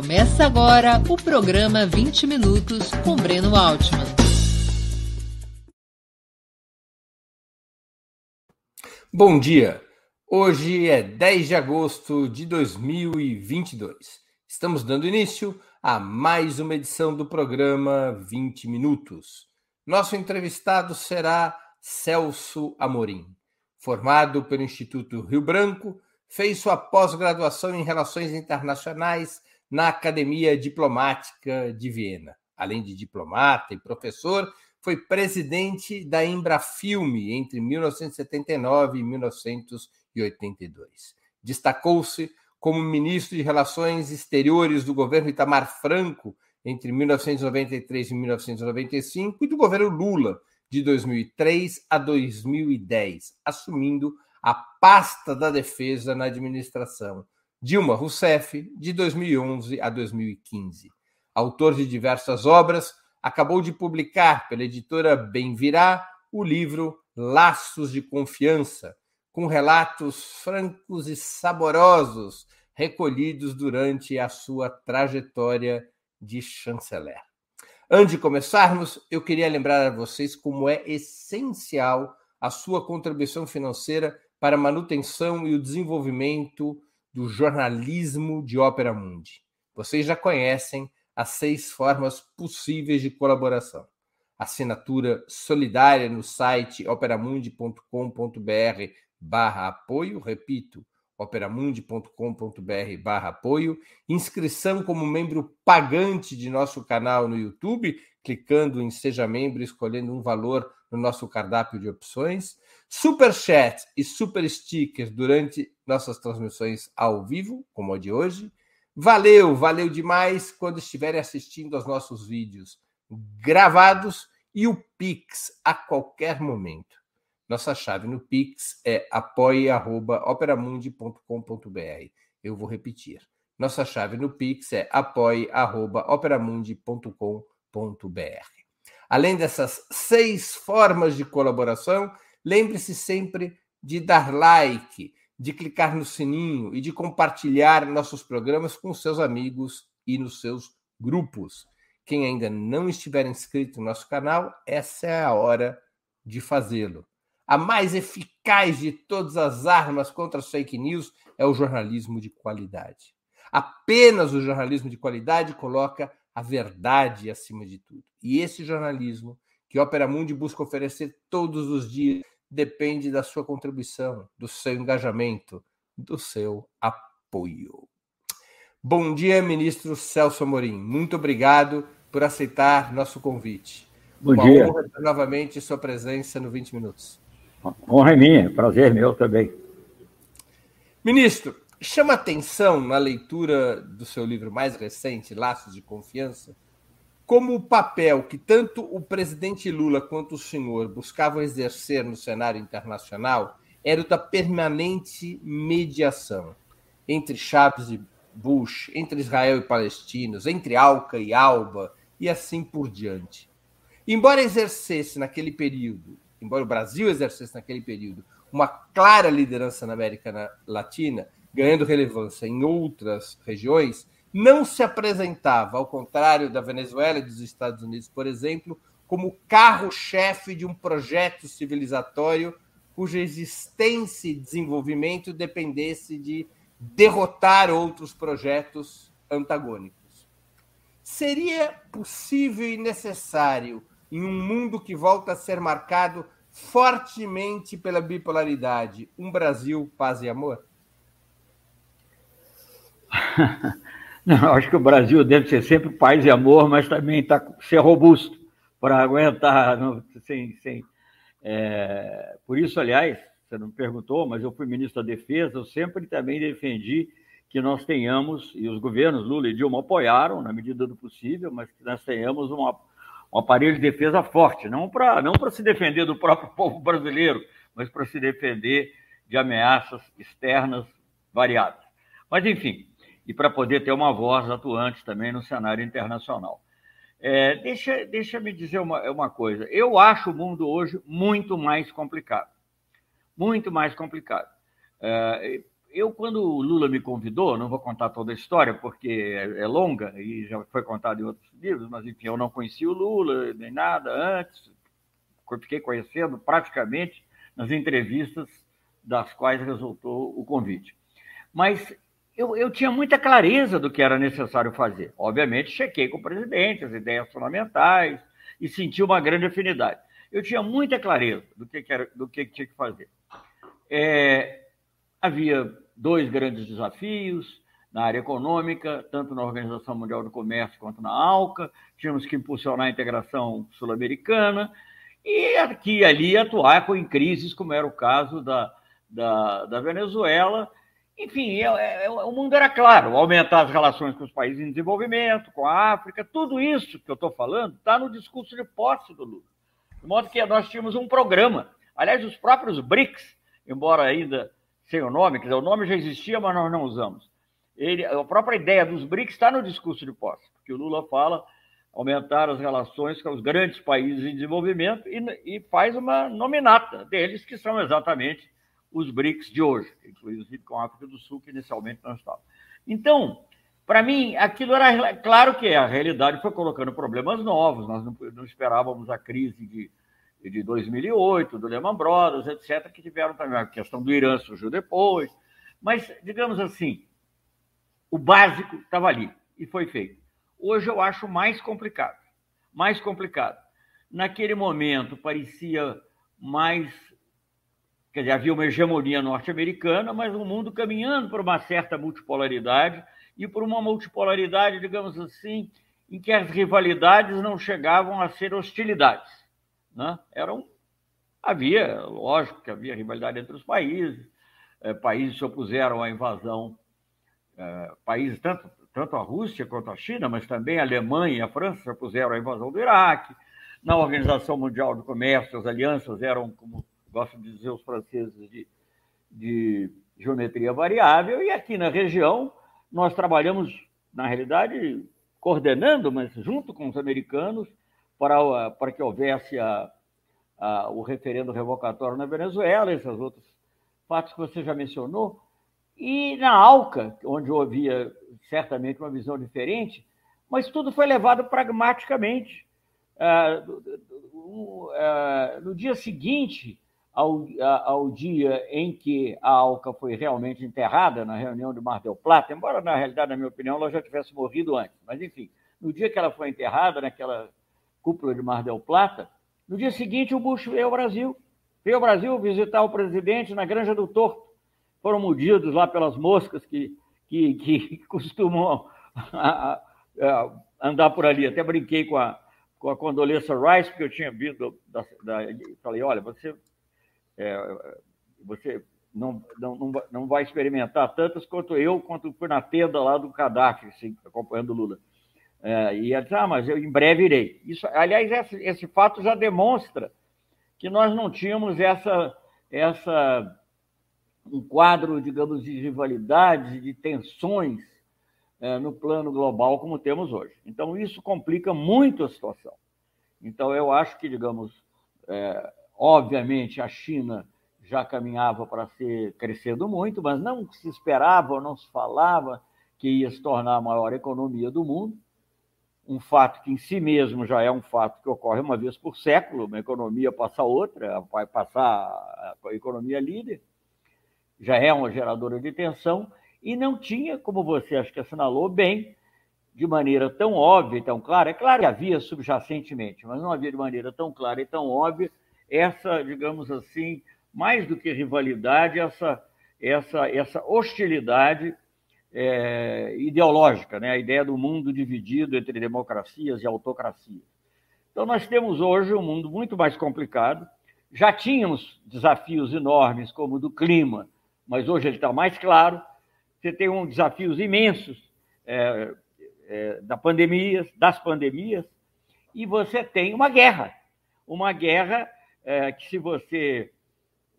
Começa agora o programa 20 Minutos com Breno Altman. Bom dia! Hoje é 10 de agosto de 2022. Estamos dando início a mais uma edição do programa 20 Minutos. Nosso entrevistado será Celso Amorim. Formado pelo Instituto Rio Branco, fez sua pós-graduação em Relações Internacionais na Academia Diplomática de Viena. Além de diplomata e professor, foi presidente da Embrafilme entre 1979 e 1982. Destacou-se como ministro de Relações Exteriores do governo Itamar Franco entre 1993 e 1995 e do governo Lula de 2003 a 2010, assumindo a pasta da defesa na administração Dilma Rousseff, de 2011 a 2015. Autor de diversas obras, acabou de publicar pela editora Bem Virá o livro Laços de Confiança, com relatos francos e saborosos recolhidos durante a sua trajetória de chanceler. Antes de começarmos, eu queria lembrar a vocês como é essencial a sua contribuição financeira para a manutenção e o desenvolvimento do jornalismo de Ópera Mundi. Vocês já conhecem as seis formas possíveis de colaboração. Assinatura solidária no site operamundi.com.br barra apoio, repito, operamundi.com.br barra apoio, inscrição como membro pagante de nosso canal no YouTube, clicando em Seja Membro, escolhendo um valor no nosso cardápio de opções, super chat e super stickers durante nossas transmissões ao vivo, como a de hoje. Valeu, valeu demais quando estiverem assistindo aos nossos vídeos gravados e o Pix a qualquer momento. Nossa chave no Pix é apoie.operamundi.com.br. Eu vou repetir. Nossa chave no Pix é apoie.operamundi.com.br. Além dessas seis formas de colaboração, Lembre-se sempre de dar like, de clicar no sininho e de compartilhar nossos programas com seus amigos e nos seus grupos. Quem ainda não estiver inscrito no nosso canal, essa é a hora de fazê-lo. A mais eficaz de todas as armas contra as fake news é o jornalismo de qualidade. Apenas o jornalismo de qualidade coloca a verdade acima de tudo. E esse jornalismo que Opera Mundi busca oferecer todos os dias depende da sua contribuição, do seu engajamento, do seu apoio. Bom dia, ministro Celso Amorim. Muito obrigado por aceitar nosso convite. Bom Uma dia. honra novamente sua presença no 20 Minutos. Honra é minha, prazer meu também. Ministro, chama atenção na leitura do seu livro mais recente, Laços de Confiança, como o papel que tanto o presidente Lula quanto o senhor buscavam exercer no cenário internacional era o da permanente mediação entre Chaves e Bush, entre Israel e palestinos, entre Alca e Alba e assim por diante. Embora exercesse naquele período, embora o Brasil exercesse naquele período uma clara liderança na América Latina, ganhando relevância em outras regiões, não se apresentava, ao contrário da Venezuela e dos Estados Unidos, por exemplo, como carro-chefe de um projeto civilizatório cuja existência e desenvolvimento dependesse de derrotar outros projetos antagônicos. Seria possível e necessário, em um mundo que volta a ser marcado fortemente pela bipolaridade, um Brasil paz e amor? Não, acho que o Brasil deve ser sempre paz e amor, mas também tá, ser robusto para aguentar. Não, sem, sem, é, por isso, aliás, você não perguntou, mas eu fui ministro da Defesa, eu sempre também defendi que nós tenhamos, e os governos Lula e Dilma apoiaram na medida do possível, mas que nós tenhamos uma, um aparelho de defesa forte, não para não se defender do próprio povo brasileiro, mas para se defender de ameaças externas variadas. Mas, enfim, e para poder ter uma voz atuante também no cenário internacional. É, deixa, deixa me dizer uma, uma coisa. Eu acho o mundo hoje muito mais complicado. Muito mais complicado. É, eu, quando o Lula me convidou, não vou contar toda a história, porque é, é longa e já foi contado em outros livros, mas enfim, eu não conhecia o Lula nem nada antes, fiquei conhecendo praticamente nas entrevistas das quais resultou o convite. Mas eu, eu, tinha muita clareza do que era necessário fazer. Obviamente, chequei com o presidente as ideias fundamentais e senti uma grande afinidade. Eu tinha muita clareza do que, era, do que, tinha que fazer. É, havia dois grandes desafios na área econômica, tanto na Organização Mundial do Comércio quanto na ALCA. Tínhamos que impulsionar a integração sul-americana e aqui e ali atuar em crises, como era o caso da, da, da Venezuela. Enfim, é, é, é, o mundo era claro: aumentar as relações com os países em desenvolvimento, com a África, tudo isso que eu estou falando está no discurso de posse do Lula. De modo que nós tínhamos um programa. Aliás, os próprios BRICS, embora ainda sem o nome, quer dizer, o nome já existia, mas nós não usamos. Ele, a própria ideia dos BRICS está no discurso de posse, porque o Lula fala aumentar as relações com os grandes países em desenvolvimento e, e faz uma nominata deles, que são exatamente os BRICS de hoje, inclusive com a África do Sul, que inicialmente não estava. Então, para mim, aquilo era claro que a realidade foi colocando problemas novos, nós não, não esperávamos a crise de de 2008, do Lehman Brothers, etc., que tiveram também a questão do Irã surgiu depois. Mas, digamos assim, o básico estava ali e foi feito. Hoje eu acho mais complicado. Mais complicado. Naquele momento parecia mais. Quer dizer, havia uma hegemonia norte-americana, mas um mundo caminhando por uma certa multipolaridade e por uma multipolaridade, digamos assim, em que as rivalidades não chegavam a ser hostilidades né? Eram, havia, lógico que havia rivalidade entre os países, é, países se opuseram à invasão, é, países, tanto, tanto a Rússia quanto a China, mas também a Alemanha e a França se opuseram à invasão do Iraque. Na Organização Mundial do Comércio, as alianças eram, como gostam de dizer os franceses, de, de geometria variável, e aqui na região nós trabalhamos, na realidade, coordenando, mas junto com os americanos, para, para que houvesse a, a, o referendo revocatório na Venezuela, esses outros fatos que você já mencionou. E na ALCA, onde havia certamente uma visão diferente, mas tudo foi levado pragmaticamente. Ah, ah, no dia seguinte ao, ao dia em que a ALCA foi realmente enterrada, na reunião de Mar del Plata, embora na realidade, na minha opinião, ela já tivesse morrido antes, mas enfim, no dia que ela foi enterrada, naquela cúpula de Mar del Plata. No dia seguinte, o Bush veio ao Brasil. Veio ao Brasil visitar o presidente na Granja do Torto. Foram mordidos lá pelas moscas que, que, que costumam andar por ali. Até brinquei com a, com a Condoleezza Rice, porque eu tinha vindo da, da falei, olha, você, é, você não, não, não vai experimentar tantas quanto eu, quanto fui na tenda lá do Gaddafi, assim, acompanhando o Lula. É, e ela disse, ah, mas eu em breve irei. Isso, aliás, esse, esse fato já demonstra que nós não tínhamos essa, essa um quadro, digamos, de rivalidades, de tensões é, no plano global como temos hoje. Então, isso complica muito a situação. Então, eu acho que, digamos, é, obviamente, a China já caminhava para ser crescendo muito, mas não se esperava, não se falava que ia se tornar a maior economia do mundo. Um fato que em si mesmo já é um fato que ocorre uma vez por século, uma economia passa outra, vai passar a economia líder, já é uma geradora de tensão, e não tinha, como você acho que assinalou bem, de maneira tão óbvia e tão clara, é claro que havia subjacentemente, mas não havia de maneira tão clara e tão óbvia essa, digamos assim, mais do que rivalidade, essa, essa, essa hostilidade é, ideológica, né? a ideia do mundo dividido entre democracias e autocracias. Então, nós temos hoje um mundo muito mais complicado. Já tínhamos desafios enormes, como o do clima, mas hoje ele está mais claro. Você tem um desafios imensos é, é, da pandemia, das pandemias, e você tem uma guerra. Uma guerra é, que, se você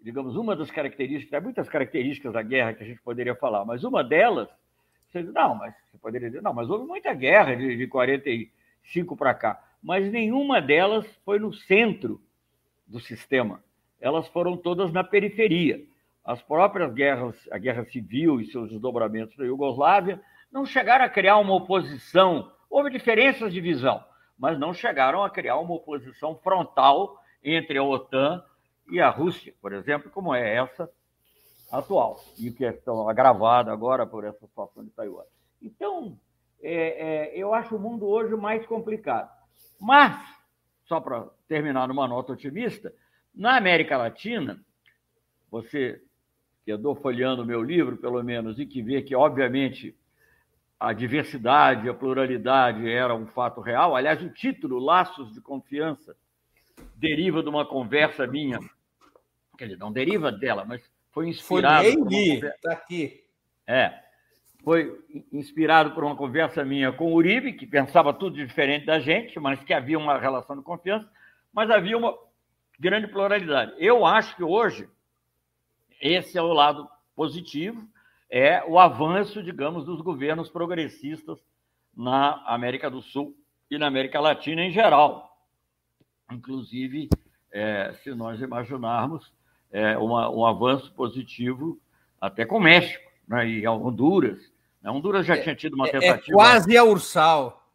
digamos, uma das características, há muitas características da guerra que a gente poderia falar, mas uma delas, você diz, não, mas você poderia dizer, não, mas houve muita guerra de, de 45 para cá, mas nenhuma delas foi no centro do sistema, elas foram todas na periferia. as próprias guerras, a guerra civil e seus desdobramentos na Iugoslávia, não chegaram a criar uma oposição. Houve diferenças de visão, mas não chegaram a criar uma oposição frontal entre a OTAN e a Rússia, por exemplo, como é essa atual, e que é agravada agora por essa situação de Taiwan. Então, é, é, eu acho o mundo hoje mais complicado. Mas, só para terminar numa nota otimista, na América Latina, você que andou folheando meu livro, pelo menos, e que vê que, obviamente, a diversidade, a pluralidade era um fato real. Aliás, o título, Laços de Confiança, deriva de uma conversa minha. Quer dizer, não deriva dela, mas foi inspirado. Foi está aqui. É. Foi inspirado por uma conversa minha com o Uribe, que pensava tudo diferente da gente, mas que havia uma relação de confiança, mas havia uma grande pluralidade. Eu acho que hoje esse é o lado positivo, é o avanço, digamos, dos governos progressistas na América do Sul e na América Latina em geral. Inclusive, é, se nós imaginarmos é, uma, um avanço positivo até com o México né, e a Honduras. A Honduras já é, tinha tido uma é, é tentativa. É quase a Ursal.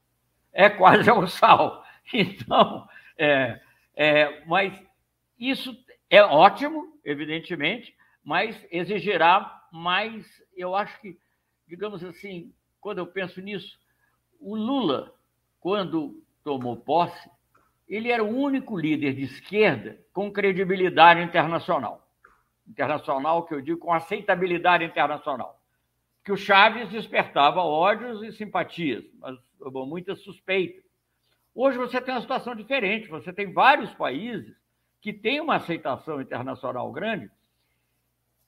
É quase a Ursal. Então, é, é, mas isso é ótimo, evidentemente, mas exigirá mais. Eu acho que, digamos assim, quando eu penso nisso, o Lula, quando tomou posse, ele era o único líder de esquerda com credibilidade internacional. Internacional, que eu digo, com aceitabilidade internacional. Que o Chaves despertava ódios e simpatias, mas muitas suspeitas. Hoje você tem uma situação diferente, você tem vários países que têm uma aceitação internacional grande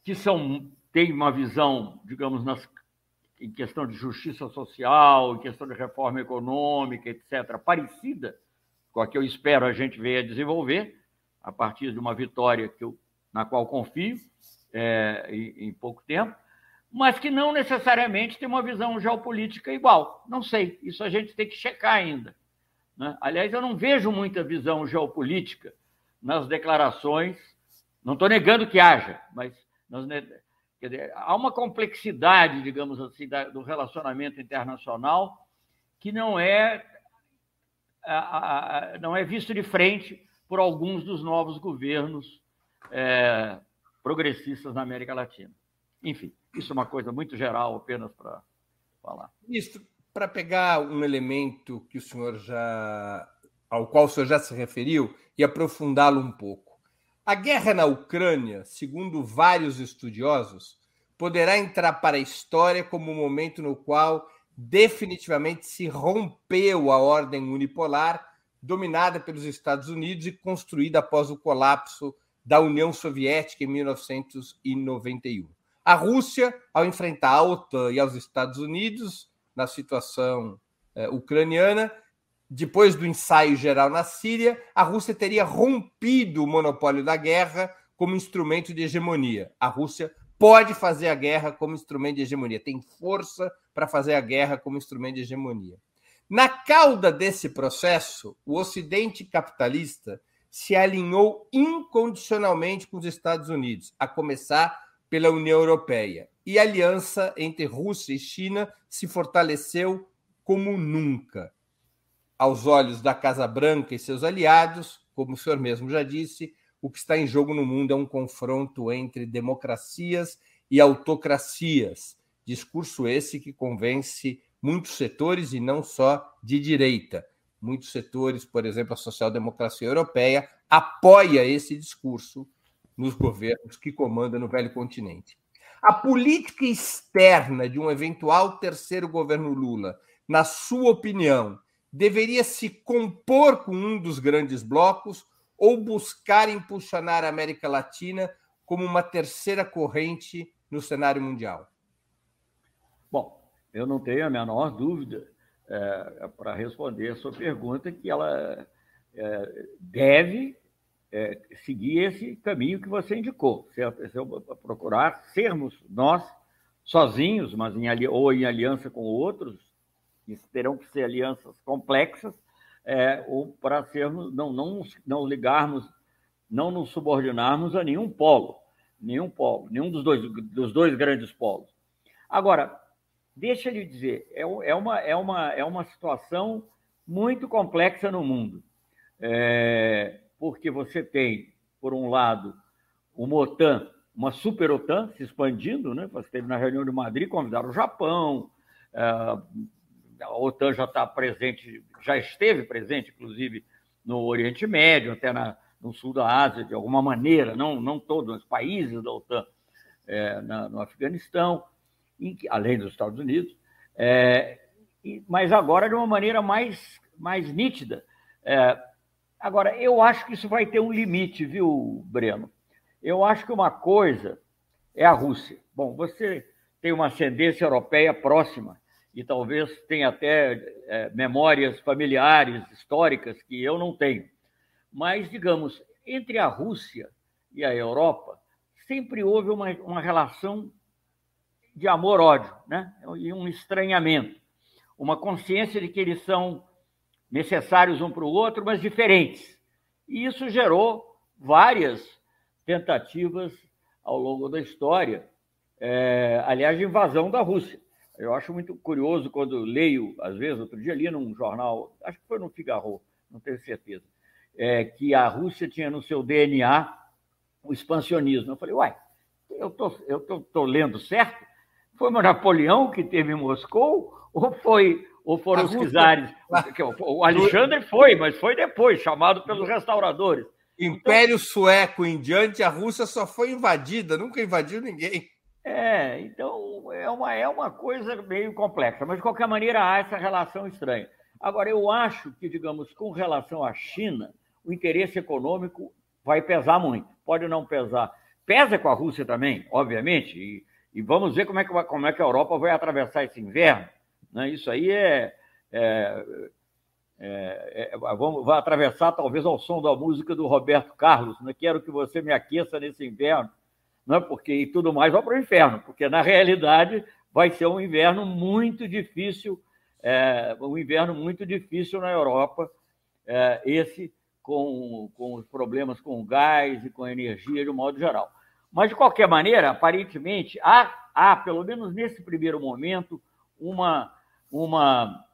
que são, têm uma visão, digamos, nas, em questão de justiça social, em questão de reforma econômica, etc., parecida a que eu espero a gente venha desenvolver, a partir de uma vitória que eu, na qual confio é, em, em pouco tempo, mas que não necessariamente tem uma visão geopolítica igual. Não sei, isso a gente tem que checar ainda. Né? Aliás, eu não vejo muita visão geopolítica nas declarações, não estou negando que haja, mas nós, dizer, há uma complexidade, digamos assim, da, do relacionamento internacional que não é, não é visto de frente por alguns dos novos governos é, progressistas na América Latina. Enfim, isso é uma coisa muito geral, apenas para falar. Ministro, para pegar um elemento que o senhor já, ao qual o senhor já se referiu e aprofundá-lo um pouco. A guerra na Ucrânia, segundo vários estudiosos, poderá entrar para a história como um momento no qual definitivamente se rompeu a ordem unipolar dominada pelos Estados Unidos e construída após o colapso da União Soviética em 1991. A Rússia, ao enfrentar a OTAN e aos Estados Unidos na situação eh, ucraniana, depois do ensaio geral na Síria, a Rússia teria rompido o monopólio da guerra como instrumento de hegemonia. A Rússia pode fazer a guerra como instrumento de hegemonia, tem força para fazer a guerra como instrumento de hegemonia. Na cauda desse processo, o Ocidente capitalista se alinhou incondicionalmente com os Estados Unidos, a começar pela União Europeia. E a aliança entre Rússia e China se fortaleceu como nunca aos olhos da Casa Branca e seus aliados, como o senhor mesmo já disse, o que está em jogo no mundo é um confronto entre democracias e autocracias. Discurso esse que convence muitos setores e não só de direita. Muitos setores, por exemplo, a social-democracia europeia, apoia esse discurso nos governos que comandam no velho continente. A política externa de um eventual terceiro governo Lula, na sua opinião, deveria se compor com um dos grandes blocos ou buscar impulsionar a América Latina como uma terceira corrente no cenário mundial? Eu não tenho a menor dúvida é, para responder a sua pergunta que ela é, deve é, seguir esse caminho que você indicou? Se eu procurar sermos nós sozinhos, mas em, ou em aliança com outros, isso terão que ser alianças complexas, é, ou para sermos, não, não, não ligarmos, não nos subordinarmos a nenhum polo. nenhum polo, nenhum dos dois, dos dois grandes polos. Agora, deixa eu lhe dizer, é, é, uma, é, uma, é uma situação muito complexa no mundo, é, porque você tem, por um lado, uma OTAN, uma super OTAN se expandindo, né? Você teve na reunião de Madrid, convidaram o Japão, é, a OTAN já está presente, já esteve presente, inclusive, no Oriente Médio, até na, no sul da Ásia, de alguma maneira, não, não todos os países da OTAN, é, na, no Afeganistão, além dos Estados Unidos, é, mas agora de uma maneira mais, mais nítida. É, agora, eu acho que isso vai ter um limite, viu, Breno? Eu acho que uma coisa é a Rússia. Bom, você tem uma ascendência europeia próxima e talvez tenha até é, memórias familiares, históricas, que eu não tenho. Mas, digamos, entre a Rússia e a Europa, sempre houve uma, uma relação de amor-ódio, né? e um estranhamento, uma consciência de que eles são necessários um para o outro, mas diferentes. E isso gerou várias tentativas ao longo da história, é, aliás, de invasão da Rússia. Eu acho muito curioso quando leio, às vezes, outro dia li num jornal, acho que foi no Figaro, não tenho certeza, é, que a Rússia tinha no seu DNA o expansionismo. Eu falei, uai, eu tô, eu tô, tô lendo certo? Foi o Napoleão que teve em Moscou ou foi ou foram os czares? O Alexandre foi, mas foi depois, chamado pelos restauradores. Império Sueco em diante, a Rússia só foi invadida, nunca invadiu ninguém. É, então é uma, é uma coisa meio complexa, mas de qualquer maneira há essa relação estranha. Agora, eu acho que, digamos, com relação à China, o interesse econômico vai pesar muito. Pode não pesar. Pesa com a Rússia também, obviamente, e, e vamos ver como é, que, como é que a Europa vai atravessar esse inverno. Né? Isso aí é, é, é, é vamos, vai atravessar talvez ao som da música do Roberto Carlos. Né? Quero que você me aqueça nesse inverno, né? porque e tudo mais vai para o inferno, porque na realidade vai ser um inverno muito difícil, é, um inverno muito difícil na Europa, é, esse com, com os problemas com o gás e com a energia de um modo geral. Mas, de qualquer maneira, aparentemente, há, há pelo menos nesse primeiro momento, uma, uma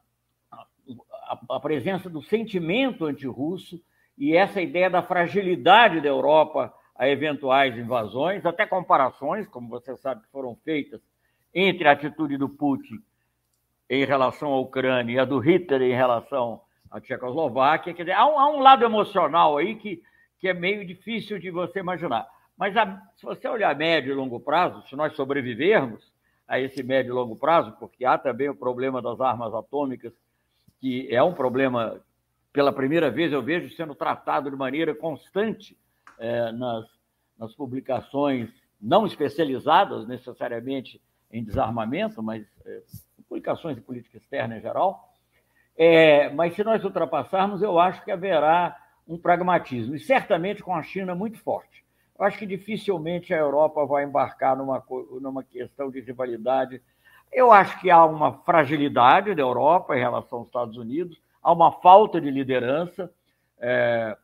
a, a presença do sentimento antirrusso e essa ideia da fragilidade da Europa a eventuais invasões, até comparações, como você sabe, foram feitas entre a atitude do Putin em relação à Ucrânia e a do Hitler em relação à Tchecoslováquia. Quer dizer, há um, há um lado emocional aí que, que é meio difícil de você imaginar. Mas a, se você olhar médio e longo prazo, se nós sobrevivermos a esse médio e longo prazo, porque há também o problema das armas atômicas, que é um problema, pela primeira vez eu vejo sendo tratado de maneira constante é, nas, nas publicações não especializadas necessariamente em desarmamento, mas é, publicações de política externa em geral. É, mas se nós ultrapassarmos, eu acho que haverá um pragmatismo, e certamente com a China muito forte. Acho que dificilmente a Europa vai embarcar numa, numa questão de rivalidade. Eu acho que há uma fragilidade da Europa em relação aos Estados Unidos, há uma falta de liderança. É,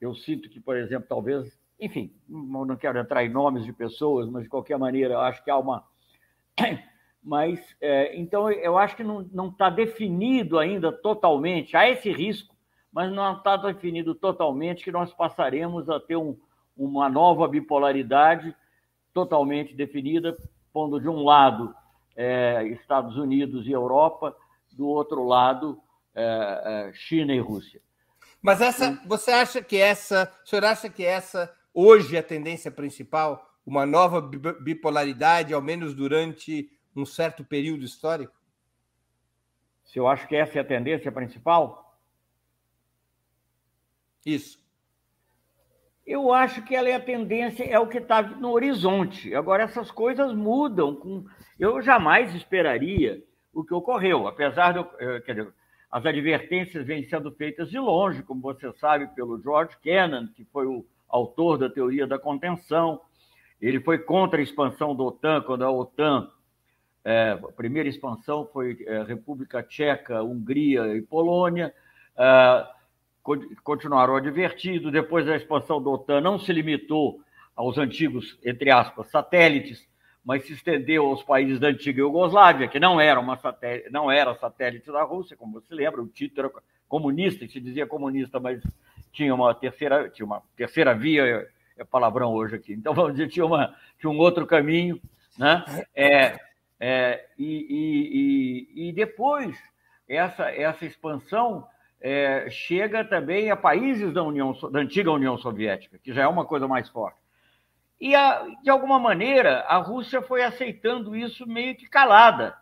eu sinto que, por exemplo, talvez, enfim, não quero entrar em nomes de pessoas, mas de qualquer maneira, eu acho que há uma. Mas, é, então, eu acho que não está definido ainda totalmente, há esse risco, mas não está definido totalmente que nós passaremos a ter um, uma nova bipolaridade totalmente definida, pondo de um lado é, Estados Unidos e Europa, do outro lado é, é China e Rússia. Mas essa, você acha que essa, o senhor acha que essa hoje é a tendência principal, uma nova bipolaridade, ao menos durante um certo período histórico? Se eu acho que essa é a tendência principal? Isso. Eu acho que ela é a tendência, é o que está no horizonte. Agora, essas coisas mudam. Com... Eu jamais esperaria o que ocorreu, apesar de. Eh, quer dizer, as advertências vêm sendo feitas de longe, como você sabe, pelo George Kennan, que foi o autor da teoria da contenção. Ele foi contra a expansão da OTAN, quando a OTAN, é, a primeira expansão foi é, República Tcheca, Hungria e Polônia. É, continuaram advertidos. Depois da expansão da OTAN, não se limitou aos antigos, entre aspas, satélites, mas se estendeu aos países da antiga Iugoslávia, que não era, uma satélite, não era satélite da Rússia, como você lembra, o Tito era comunista, se dizia comunista, mas tinha uma terceira, tinha uma terceira via, é palavrão hoje aqui. Então, vamos dizer, tinha, uma, tinha um outro caminho, né? É, é, e, e, e, depois, essa, essa expansão é, chega também a países da, União, da antiga União Soviética, que já é uma coisa mais forte. E, a, de alguma maneira, a Rússia foi aceitando isso meio que calada.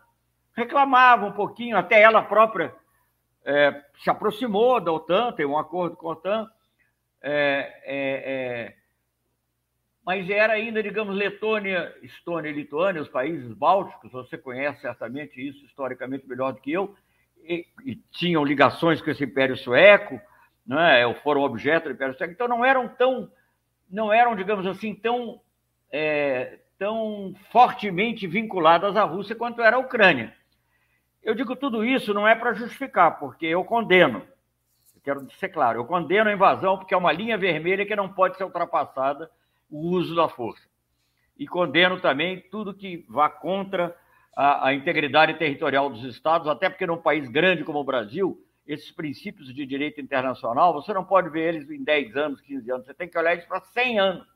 Reclamava um pouquinho, até ela própria é, se aproximou da OTAN, tem um acordo com a OTAN, é, é, é, mas era ainda, digamos, Letônia, Estônia e Lituânia, os países bálticos, você conhece certamente isso historicamente melhor do que eu, e, e tinham ligações com esse Império Sueco, né, foram objeto do Império Sueco, então não eram tão não eram, digamos assim, tão, é, tão fortemente vinculadas à Rússia quanto era a Ucrânia. Eu digo tudo isso não é para justificar, porque eu condeno. Eu quero ser claro, eu condeno a invasão porque é uma linha vermelha que não pode ser ultrapassada o uso da força. E condeno também tudo que vá contra a, a integridade territorial dos Estados, até porque num país grande como o Brasil, esses princípios de direito internacional, você não pode ver eles em 10 anos, 15 anos, você tem que olhar eles para 100 anos.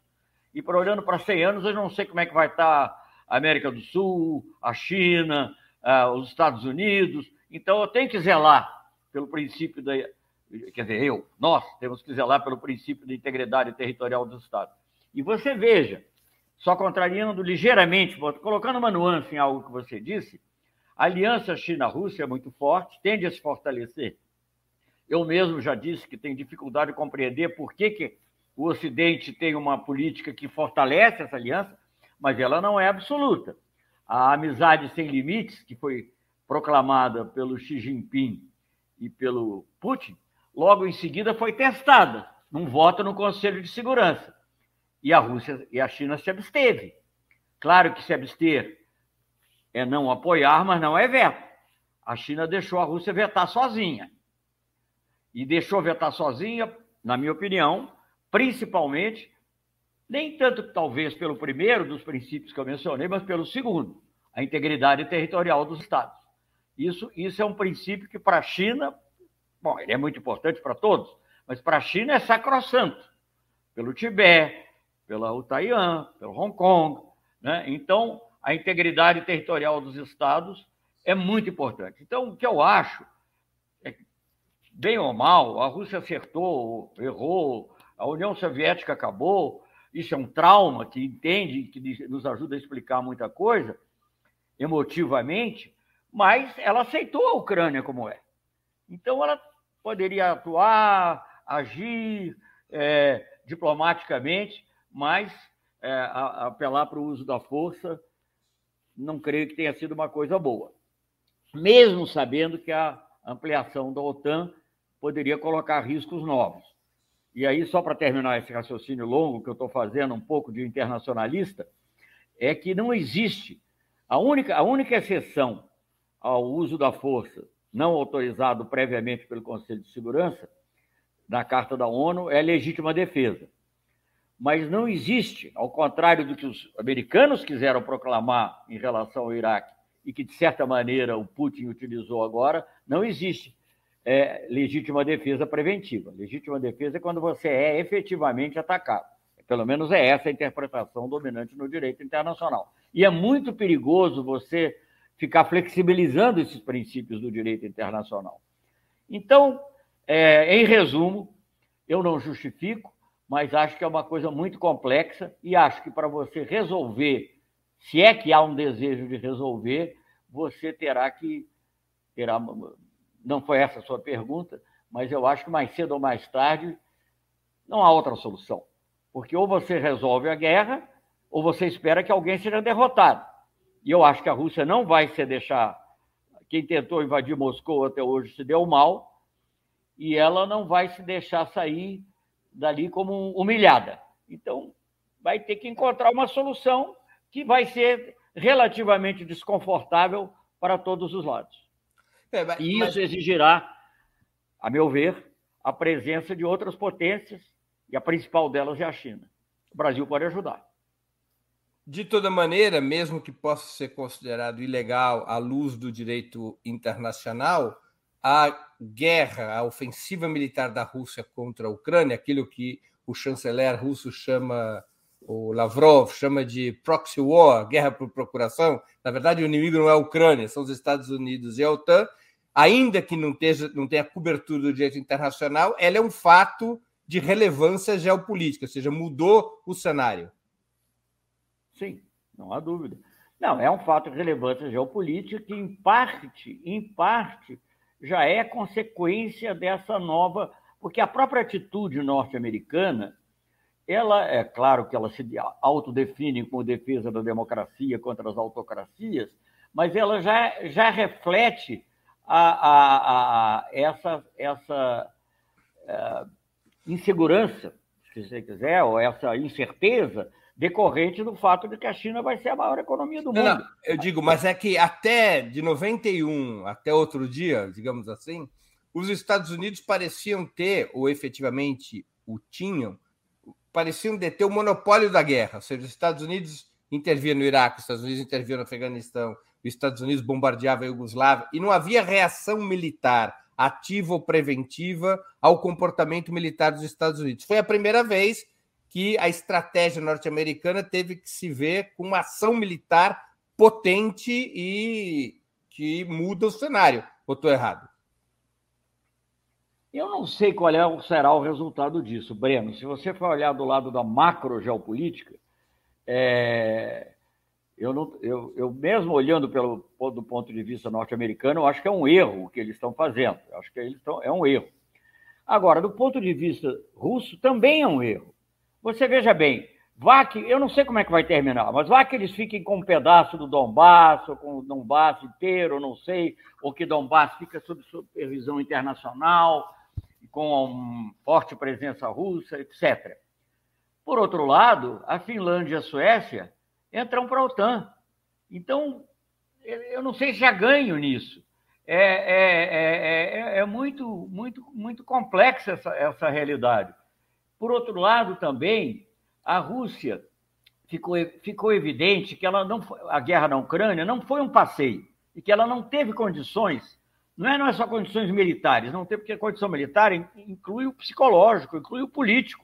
E por olhando para 100 anos, eu não sei como é que vai estar a América do Sul, a China, os Estados Unidos. Então, eu tenho que zelar pelo princípio da. Quer dizer, eu, nós temos que zelar pelo princípio da integridade territorial dos Estados. E você veja, só contrariando ligeiramente, colocando uma nuance em algo que você disse, a aliança China-Rússia é muito forte, tende a se fortalecer. Eu mesmo já disse que tenho dificuldade de compreender por que, que o Ocidente tem uma política que fortalece essa aliança, mas ela não é absoluta. A amizade sem limites, que foi proclamada pelo Xi Jinping e pelo Putin, logo em seguida foi testada num voto no Conselho de Segurança. E a Rússia e a China se absteve. Claro que se abster é não apoiar, mas não é veto. A China deixou a Rússia vetar sozinha. E deixou vetar sozinha, na minha opinião, principalmente, nem tanto talvez pelo primeiro dos princípios que eu mencionei, mas pelo segundo, a integridade territorial dos Estados. Isso, isso é um princípio que para a China, bom, ele é muito importante para todos, mas para a China é sacrossanto, pelo Tibete, pela Taiwan, pelo Hong Kong. Né? Então, a integridade territorial dos estados é muito importante. Então, o que eu acho, é, bem ou mal, a Rússia acertou, errou, a União Soviética acabou, isso é um trauma que entende, que nos ajuda a explicar muita coisa, emotivamente, mas ela aceitou a Ucrânia como é. Então, ela poderia atuar, agir é, diplomaticamente, mas é, a, apelar para o uso da força não creio que tenha sido uma coisa boa. Mesmo sabendo que a ampliação da OTAN poderia colocar riscos novos. E aí, só para terminar esse raciocínio longo que eu estou fazendo, um pouco de internacionalista, é que não existe. A única, a única exceção ao uso da força não autorizado previamente pelo Conselho de Segurança, na Carta da ONU, é legítima defesa mas não existe, ao contrário do que os americanos quiseram proclamar em relação ao Iraque e que, de certa maneira, o Putin utilizou agora, não existe é, legítima defesa preventiva. Legítima defesa é quando você é efetivamente atacado. Pelo menos é essa a interpretação dominante no direito internacional. E é muito perigoso você ficar flexibilizando esses princípios do direito internacional. Então, é, em resumo, eu não justifico, mas acho que é uma coisa muito complexa e acho que para você resolver, se é que há um desejo de resolver, você terá que terá não foi essa a sua pergunta, mas eu acho que mais cedo ou mais tarde não há outra solução. Porque ou você resolve a guerra, ou você espera que alguém seja derrotado. E eu acho que a Rússia não vai se deixar. Quem tentou invadir Moscou até hoje se deu mal, e ela não vai se deixar sair dali como humilhada. Então, vai ter que encontrar uma solução que vai ser relativamente desconfortável para todos os lados. É, mas, e isso exigirá, a meu ver, a presença de outras potências, e a principal delas é a China. o Brasil pode ajudar. De toda maneira, mesmo que possa ser considerado ilegal à luz do direito internacional, a guerra, a ofensiva militar da Rússia contra a Ucrânia, aquilo que o chanceler russo chama, o Lavrov chama de proxy war, guerra por procuração. Na verdade, o inimigo não é a Ucrânia, são os Estados Unidos e a OTAN. Ainda que não, tenha, não tenha cobertura do direito internacional, ela é um fato de relevância geopolítica, ou seja, mudou o cenário. Sim, não há dúvida. Não, é um fato de relevância geopolítica que, em parte, em parte, já é consequência dessa nova. Porque a própria atitude norte-americana, ela é claro que ela se autodefine como defesa da democracia contra as autocracias, mas ela já, já reflete a, a, a essa, essa uh, insegurança, se você quiser, ou essa incerteza decorrente do fato de que a China vai ser a maior economia do mundo. Não, não, eu digo, mas é que até de 91 até outro dia, digamos assim, os Estados Unidos pareciam ter, ou efetivamente o tinham, pareciam deter o monopólio da guerra. Ou seja, os Estados Unidos interviam no Iraque, os Estados Unidos interviam no Afeganistão, os Estados Unidos bombardeavam a Iugoslávia, e não havia reação militar ativa ou preventiva ao comportamento militar dos Estados Unidos. Foi a primeira vez que a estratégia norte-americana teve que se ver com uma ação militar potente e que muda o cenário. Ou estou errado? Eu não sei qual é, será o resultado disso, Breno. Se você for olhar do lado da macro geopolítica, é... eu, não, eu, eu, mesmo olhando pelo do ponto de vista norte-americano, eu acho que é um erro o que eles estão fazendo. Eu acho que eles estão, é um erro. Agora, do ponto de vista russo, também é um erro. Você veja bem, vá que, eu não sei como é que vai terminar, mas vá que eles fiquem com um pedaço do Donbass, ou com o Donbass inteiro, não sei, ou que Donbass fica sob supervisão internacional, com uma forte presença russa, etc. Por outro lado, a Finlândia e a Suécia entram para a OTAN. Então, eu não sei se já ganho nisso. É, é, é, é, muito, muito, muito complexa essa, essa realidade. Por outro lado, também, a Rússia ficou, ficou evidente que ela não a guerra na Ucrânia não foi um passeio e que ela não teve condições. Não é, não é só condições militares, não tem porque a condição militar inclui o psicológico, inclui o político.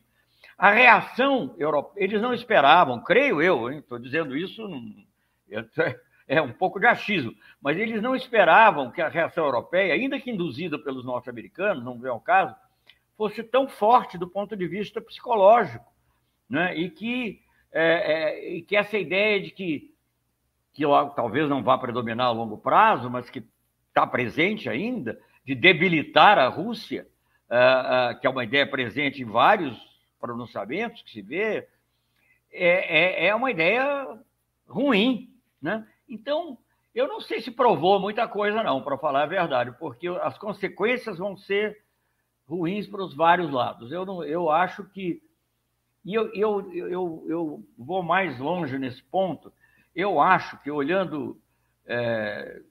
A reação europeia, eles não esperavam, creio eu, estou dizendo isso, é um pouco de achismo, mas eles não esperavam que a reação europeia, ainda que induzida pelos norte-americanos, não vem ao caso, fosse tão forte do ponto de vista psicológico, né? e, que, é, é, e que essa ideia de que, que talvez não vá predominar a longo prazo, mas que está presente ainda, de debilitar a Rússia, uh, uh, que é uma ideia presente em vários pronunciamentos que se vê, é, é, é uma ideia ruim. Né? Então, eu não sei se provou muita coisa, não, para falar a verdade, porque as consequências vão ser ruins para os vários lados. Eu, não, eu acho que. E eu, eu, eu, eu vou mais longe nesse ponto. Eu acho que, olhando. É,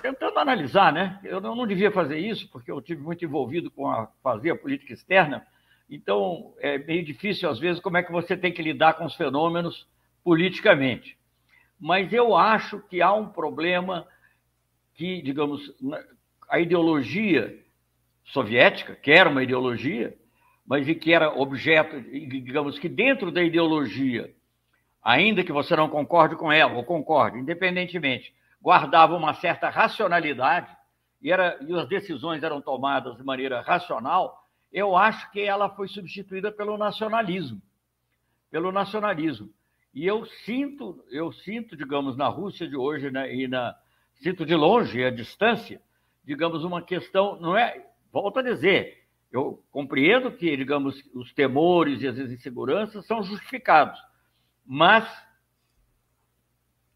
tentando analisar, né? Eu não, não, devia fazer isso, porque eu tive muito envolvido com a fazer a política externa. Então, é meio difícil, às vezes, como é que você tem que lidar com os fenômenos politicamente. Mas eu acho que há um problema que, digamos, a ideologia soviética, que era uma ideologia, mas e que era objeto, digamos que dentro da ideologia, ainda que você não concorde com ela, ou concorde, independentemente, guardava uma certa racionalidade e, era, e as decisões eram tomadas de maneira racional, eu acho que ela foi substituída pelo nacionalismo. Pelo nacionalismo. E eu sinto, eu sinto, digamos, na Rússia de hoje né, e na sinto de longe a distância, digamos, uma questão, não é, volto a dizer, eu compreendo que, digamos, os temores e as inseguranças são justificados, mas,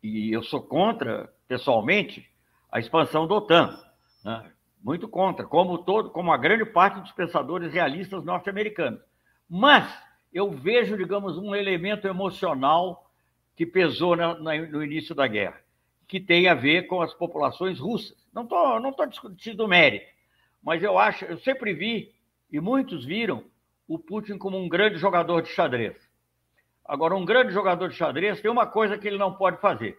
e eu sou contra, pessoalmente, a expansão da OTAN, né? muito contra, como todo, como a grande parte dos pensadores realistas norte-americanos. Mas eu vejo, digamos, um elemento emocional que pesou na, na, no início da guerra, que tem a ver com as populações russas. Não estou não tô discutindo mérito, mas eu acho, eu sempre vi, e muitos viram, o Putin como um grande jogador de xadrez. Agora, um grande jogador de xadrez tem uma coisa que ele não pode fazer: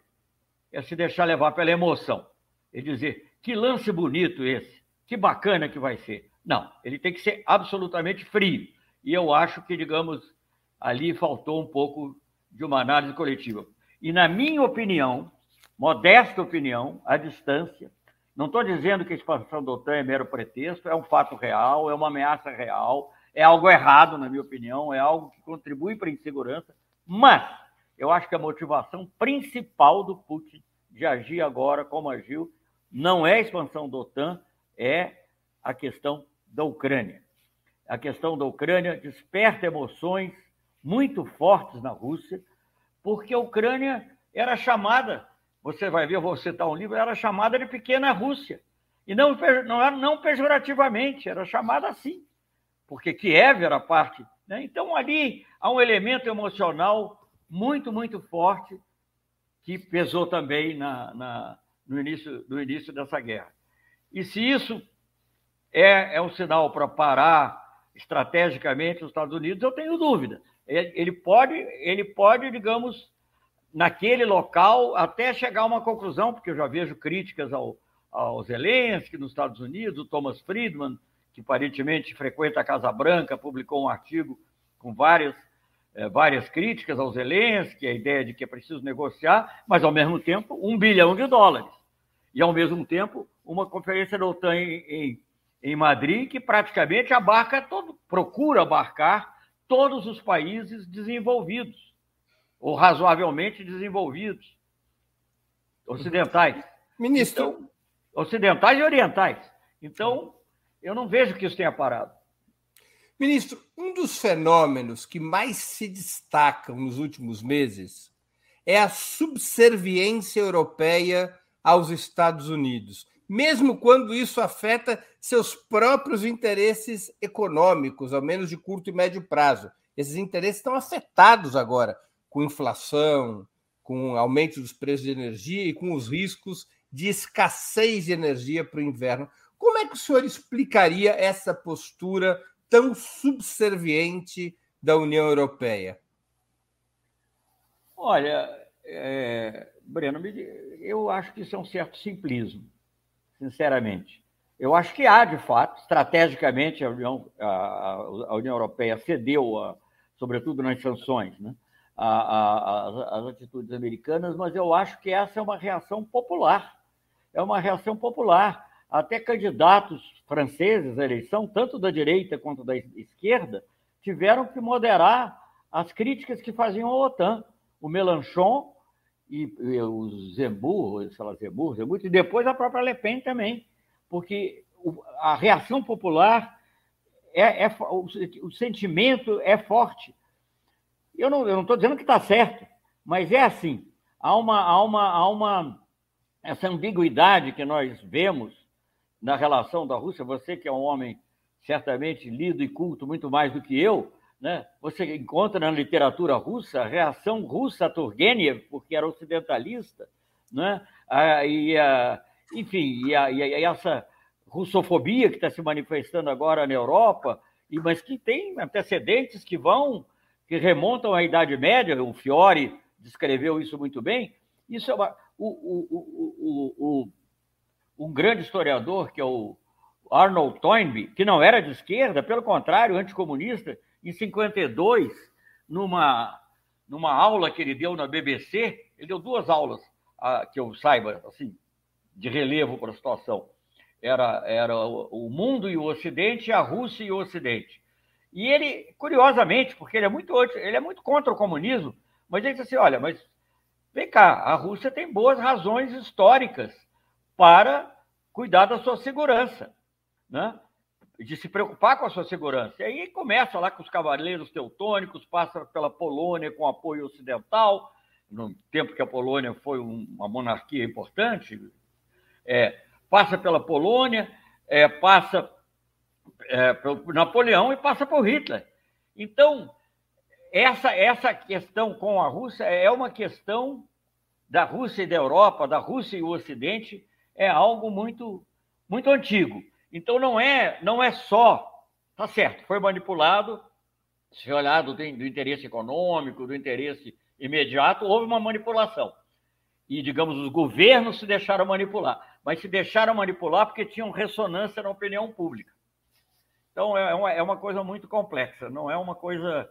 é se deixar levar pela emoção. E dizer, que lance bonito esse, que bacana que vai ser. Não, ele tem que ser absolutamente frio. E eu acho que, digamos, ali faltou um pouco de uma análise coletiva. E, na minha opinião, modesta opinião, à distância, não estou dizendo que a expansão da OTAN é mero pretexto, é um fato real, é uma ameaça real, é algo errado, na minha opinião, é algo que contribui para a insegurança, mas eu acho que a motivação principal do Putin de agir agora como agiu não é a expansão da OTAN, é a questão da Ucrânia. A questão da Ucrânia desperta emoções muito fortes na Rússia, porque a Ucrânia era chamada, você vai ver, eu vou citar um livro, era chamada de pequena Rússia. E não, não, não pejorativamente, era chamada assim, porque Kiev era parte. Né? Então, ali há um elemento emocional muito, muito forte que pesou também na, na, no, início, no início dessa guerra. E se isso é, é um sinal para parar estrategicamente os Estados Unidos, eu tenho dúvida. Ele pode, ele pode, digamos, naquele local, até chegar a uma conclusão, porque eu já vejo críticas ao, ao Zelensky nos Estados Unidos, o Thomas Friedman, que aparentemente frequenta a Casa Branca, publicou um artigo com várias, é, várias críticas ao Zelensky, a ideia de que é preciso negociar, mas, ao mesmo tempo, um bilhão de dólares. E, ao mesmo tempo, uma conferência da OTAN em, em, em Madrid que praticamente abarca todo, procura abarcar todos os países desenvolvidos, ou razoavelmente desenvolvidos, ocidentais. Ministro. Então, ocidentais e orientais. Então, eu não vejo que isso tenha parado. Ministro, um dos fenômenos que mais se destacam nos últimos meses é a subserviência europeia aos Estados Unidos, mesmo quando isso afeta seus próprios interesses econômicos, ao menos de curto e médio prazo. Esses interesses estão afetados agora com inflação, com aumento dos preços de energia e com os riscos de escassez de energia para o inverno. Como é que o senhor explicaria essa postura tão subserviente da União Europeia? Olha, é, Breno, eu acho que isso é um certo simplismo, sinceramente. Eu acho que há, de fato, estrategicamente, a União, a, a União Europeia cedeu, a, sobretudo nas sanções, né, às atitudes americanas, mas eu acho que essa é uma reação popular. É uma reação popular. Até candidatos franceses à eleição, tanto da direita quanto da esquerda, tiveram que moderar as críticas que faziam à OTAN. O Mélenchon e, e o Zemmour, sei lá, e depois a própria Le Pen também, porque a reação popular, é, é o, o, sentimento é forte. Eu não estou dizendo que está certo, mas é assim. Há uma, há, uma, há uma essa ambiguidade que nós vemos na relação da Rússia. Você que é um homem certamente lido e culto muito mais do que eu, né? Você encontra na literatura russa a reação russa a Turgenev, porque era ocidentalista, né? Ah, e, a, enfim, e, a, e, essa russofobia que está se manifestando agora na Europa, e, mas que tem antecedentes que vão, que remontam à Idade Média, o Fiore descreveu isso muito bem. Isso é uma, o, o, o, o, um grande historiador, que é o Arnold Toynbee, que não era de esquerda, pelo contrário, anticomunista, em 52, numa, numa aula que ele deu na BBC, ele deu duas aulas, ah, que eu saiba, assim, de relevo para a situação. Era, era o mundo e o Ocidente, a Rússia e o Ocidente. E ele, curiosamente, porque ele é muito, ele é muito contra o comunismo, mas ele disse assim: olha, mas vem cá, a Rússia tem boas razões históricas para cuidar da sua segurança. Né? de se preocupar com a sua segurança. E aí começa lá com os cavaleiros teutônicos, passa pela Polônia com apoio ocidental, no tempo que a Polônia foi uma monarquia importante, é, passa pela Polônia, é, passa é, Napoleão e passa por Hitler. Então, essa, essa questão com a Rússia é uma questão da Rússia e da Europa, da Rússia e o Ocidente, é algo muito, muito antigo. Então não é, não é só, tá certo, foi manipulado se olhar do, do interesse econômico, do interesse imediato, houve uma manipulação. E, digamos, os governos se deixaram manipular. Mas se deixaram manipular porque tinham ressonância na opinião pública. Então, é uma, é uma coisa muito complexa, não é uma coisa.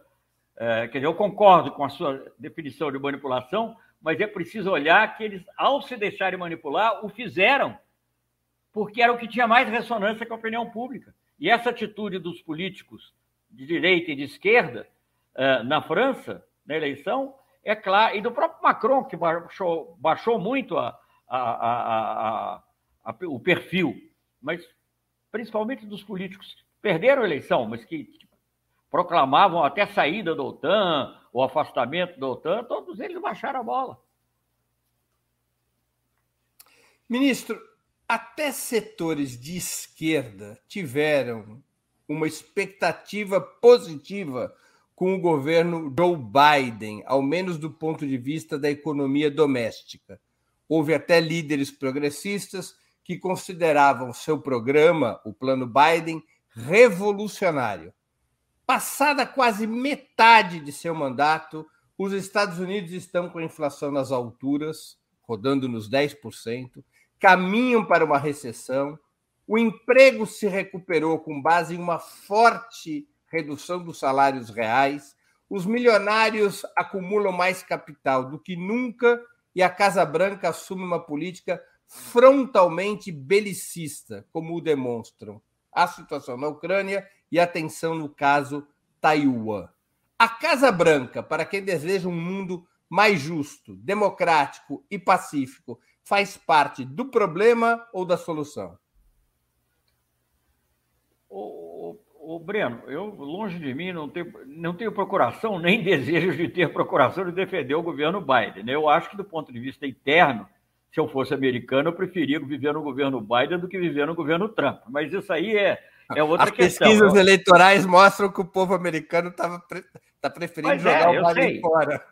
É, quer dizer, eu concordo com a sua definição de manipulação, mas é preciso olhar que eles, ao se deixarem manipular, o fizeram porque era o que tinha mais ressonância com a opinião pública. E essa atitude dos políticos de direita e de esquerda é, na França, na eleição, é claro, e do próprio Macron, que baixou, baixou muito a, a, a, o perfil, mas principalmente dos políticos perderam a eleição, mas que proclamavam até saída da OTAN, o afastamento da OTAN, todos eles baixaram a bola. Ministro, até setores de esquerda tiveram uma expectativa positiva com o governo Joe Biden, ao menos do ponto de vista da economia doméstica. Houve até líderes progressistas que consideravam seu programa, o Plano Biden, revolucionário. Passada quase metade de seu mandato, os Estados Unidos estão com a inflação nas alturas, rodando nos 10%, caminham para uma recessão, o emprego se recuperou com base em uma forte redução dos salários reais, os milionários acumulam mais capital do que nunca e a Casa Branca assume uma política frontalmente belicista, como o demonstram a situação na Ucrânia e a tensão no caso Taiwan. A Casa Branca, para quem deseja um mundo mais justo, democrático e pacífico, faz parte do problema ou da solução? O, o, o Breno, eu longe de mim não tenho, não tenho procuração nem desejo de ter procuração de defender o governo Biden. Né? Eu acho que do ponto de vista interno, se eu fosse americano, eu preferia viver no governo Biden do que viver no governo Trump. Mas isso aí é, é outra As questão. As pesquisas eleitorais mostram que o povo americano está tá preferindo mas jogar é, o Biden sei. fora.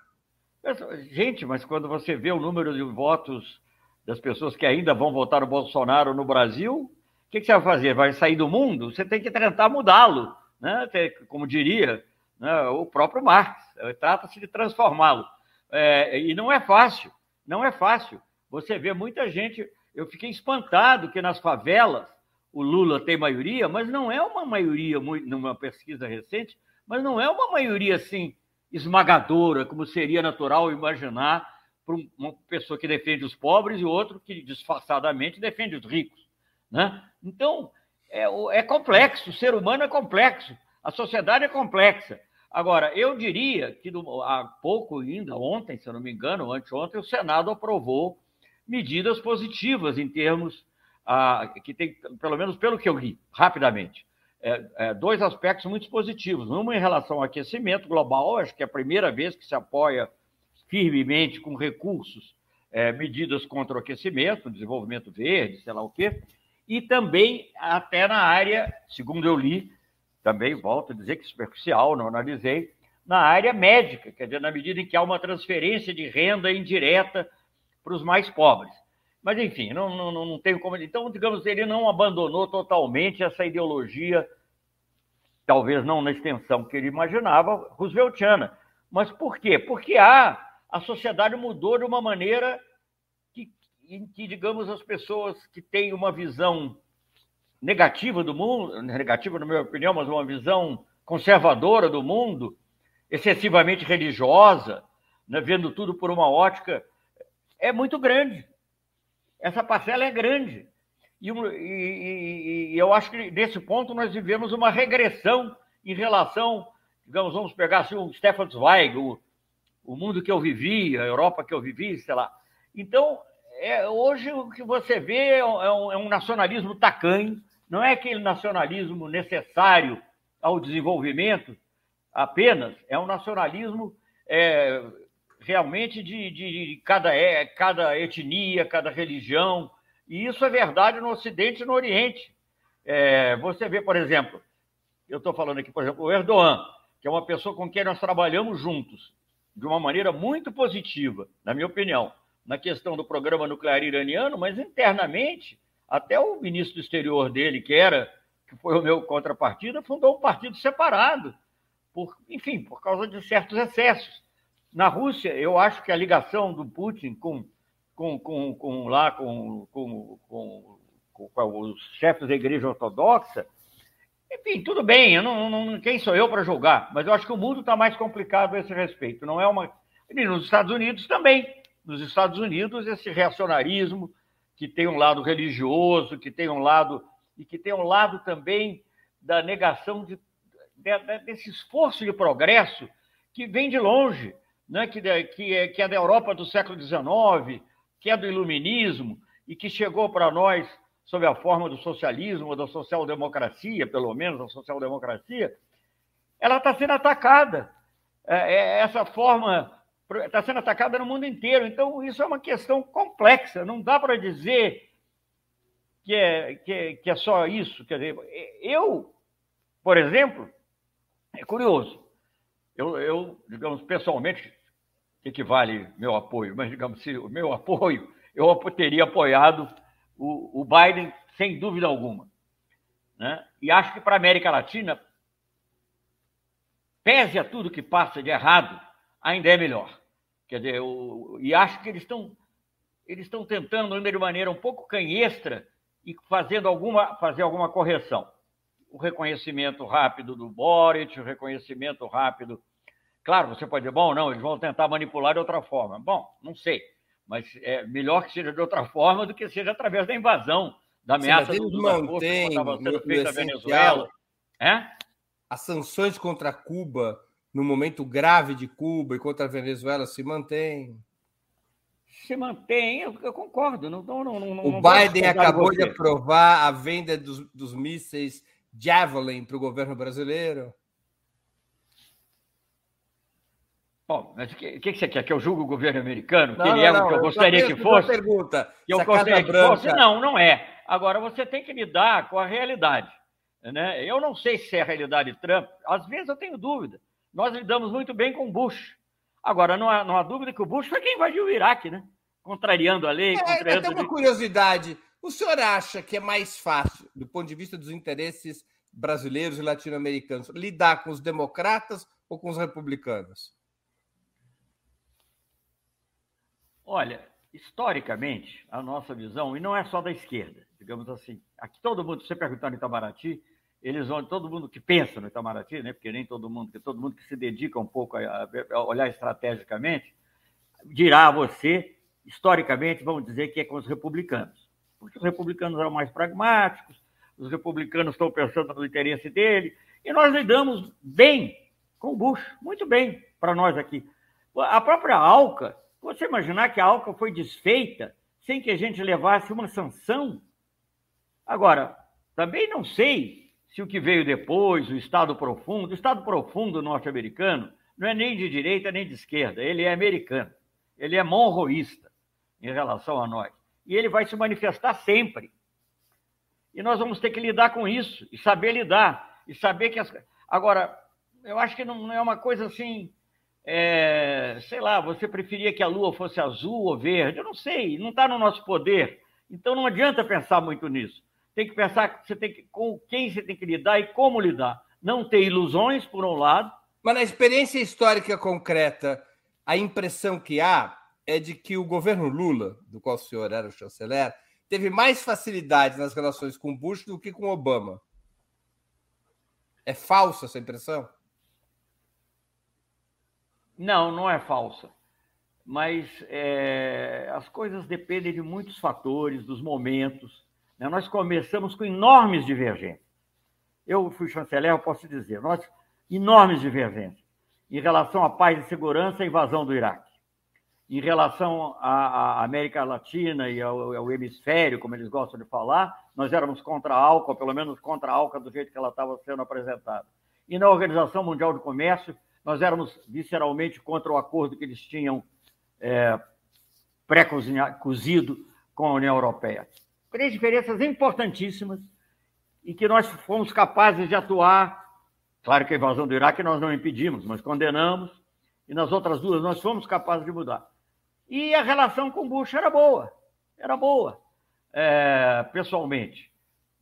Gente, mas quando você vê o número de votos das pessoas que ainda vão votar no Bolsonaro no Brasil, o que, que, você vai fazer? Vai sair do mundo? Você tem que tentar mudá-lo, né? como diria né? o próprio Marx. Trata-se de transformá-lo. É, e não é fácil, não é fácil. Você vê muita gente. Eu fiquei espantado que nas favelas o Lula tem maioria, mas não é uma maioria, numa pesquisa recente, mas não é uma maioria assim esmagadora, como seria natural imaginar para uma pessoa que defende os pobres e outro que disfarçadamente defende os ricos. Né? Então, é, é complexo, o ser humano é complexo, a sociedade é complexa. Agora, eu diria que há pouco ainda, ontem, se eu não me engano, anteontem, o Senado aprovou medidas positivas em termos ah, que tem, pelo menos pelo que eu li, rapidamente, é, é, dois aspectos muito positivos. Uma em relação ao aquecimento global, acho que é a primeira vez que se apoia firmemente com recursos é, medidas contra o aquecimento, desenvolvimento verde, sei lá o quê, e também até na área, segundo eu li, também volto a dizer que superficial, não analisei, na área médica, quer dizer, na medida em que há uma transferência de renda indireta para os mais pobres. Mas, enfim, não, não, não tenho como. Então, digamos, ele não abandonou totalmente essa ideologia, talvez não na extensão que ele imaginava, rooseveltiana. Mas por quê? Porque há, a sociedade mudou de uma maneira que, em que, digamos, as pessoas que têm uma visão negativa do mundo, negativa na minha opinião, mas uma visão conservadora do mundo, excessivamente religiosa, né, vendo tudo por uma ótica é muito grande. Essa parcela é grande. E, e, e, eu acho que nesse ponto nós vivemos uma regressão em relação, digamos, vamos pegar assim, o Stefan Zweig, o, o mundo que eu vivi, a Europa que eu vivi, sei lá. Então, é, hoje o que você vê é um, é um nacionalismo tacanho, não é aquele nacionalismo necessário ao desenvolvimento apenas, é um nacionalismo é, realmente de, de, cada, é, cada etnia, cada religião. E isso é verdade no Ocidente e no Oriente. É, você vê, por exemplo, eu estou falando aqui, por exemplo, o Erdogan, que é uma pessoa com quem nós trabalhamos juntos, de uma maneira muito positiva, na minha opinião, na questão do programa nuclear iraniano, mas internamente, até o ministro do exterior dele, que era, que foi o meu contrapartida, fundou um partido separado por, enfim, por causa de certos excessos. Na Rússia, eu acho que a ligação do Putin com, com, com, com lá com, com, com, com, os chefes da Igreja Ortodoxa, enfim, tudo bem, eu não, não quem sou eu para julgar, mas eu acho que o mundo está mais complicado a esse respeito. Não é uma. E nos Estados Unidos também. Nos Estados Unidos, esse reacionarismo, que tem um lado religioso, que tem um lado. e que tem um lado também da negação de, de, desse esforço de progresso que vem de longe, né? que, que, é, que é da Europa do século XIX, que é do iluminismo e que chegou para nós sob a forma do socialismo ou da social-democracia, pelo menos a social-democracia, ela está sendo atacada. É, é, essa forma está sendo atacada no mundo inteiro. Então, isso é uma questão complexa. Não dá para dizer que é, que, é, que é só isso. Quer dizer, eu, por exemplo, é curioso. Eu, eu digamos, pessoalmente, equivale meu apoio, mas, digamos, se o meu apoio, eu teria apoiado o, o Biden sem dúvida alguma. Né? E acho que para a América Latina, pese a tudo que passa de errado, ainda é melhor. Quer dizer, eu, e acho que eles estão eles estão tentando ainda de maneira um pouco canhestra e fazendo alguma fazer alguma correção. O reconhecimento rápido do Boric, o reconhecimento rápido. Claro, você pode dizer, bom, não, eles vão tentar manipular de outra forma. Bom, não sei mas é melhor que seja de outra forma do que seja através da invasão, da ameaça Sim, do mantém estava sendo feita a Venezuela. É? As sanções contra Cuba, no momento grave de Cuba e contra a Venezuela, se mantêm. Se mantém, eu, eu concordo. Não, não, não, o Biden acabou de aprovar a venda dos, dos mísseis Javelin para o governo brasileiro. Bom, mas o que, que, você quer? Que eu julgue o governo americano? Não, que ele é o que eu gostaria que fosse? Pergunta. Que eu gostaria que fosse? Não, não é. Agora, você tem que lidar com a realidade. Né? Eu não sei se é a realidade Trump. Às vezes eu tenho dúvida. Nós lidamos muito bem com Bush. Agora, não há, não há dúvida que o Bush foi quem invadiu o Iraque, né? Contrariando a lei. É, contrariando... Tem uma curiosidade. O senhor acha que é mais fácil, do ponto de vista dos interesses brasileiros e latino-americanos, lidar com os democratas ou com os republicanos? Olha, historicamente, a nossa visão, e não é só da esquerda, digamos assim, aqui todo mundo, se você perguntar no Itamaraty, eles vão, todo mundo que pensa no Itamaraty, né, porque nem todo mundo, que todo mundo que se dedica um pouco a, a olhar estrategicamente, dirá a você, historicamente, vamos dizer que é com os republicanos. Porque os republicanos eram mais pragmáticos, os republicanos estão pensando no interesse dele, e nós lidamos bem com o Bush, muito bem para nós aqui. A própria ALCA, você imaginar que a Alca foi desfeita sem que a gente levasse uma sanção? Agora, também não sei se o que veio depois, o Estado Profundo, o Estado Profundo norte-americano, não é nem de direita nem de esquerda, ele é americano, ele é monroísta em relação a nós. E ele vai se manifestar sempre. E nós vamos ter que lidar com isso, e saber lidar, e saber que as. Agora, eu acho que não é uma coisa assim é, sei lá, você preferia que a lua fosse azul ou verde? Eu não sei, não está no nosso poder. Então não adianta pensar muito nisso. Tem que pensar que você tem que, com quem você tem que lidar e como lidar. Não ter ilusões, por um lado. Mas na experiência histórica concreta, a impressão que há é de que o governo Lula, do qual o senhor era o chanceler, teve mais facilidade nas relações com Bush do que com Obama. É falsa essa impressão? Não, não é falsa. Mas é, as coisas dependem de muitos fatores, dos momentos. Né? Nós começamos com enormes divergências. Eu fui chanceler, eu posso dizer, nós enormes divergências em relação à paz e segurança e invasão do Iraque. Em relação à, América Latina e ao, ao, hemisfério, como eles gostam de falar, nós éramos contra a ALCA, pelo menos contra a ALCA do jeito que ela estava sendo apresentada. E na Organização Mundial do Comércio, nós éramos visceralmente contra o acordo que eles tinham é, pré-cozido com a União Europeia. Três diferenças importantíssimas e que nós fomos capazes de atuar. Claro que a invasão do Iraque nós não impedimos, mas condenamos, e nas outras duas nós fomos capazes de mudar. E a relação com Bush era boa, era boa, é, pessoalmente.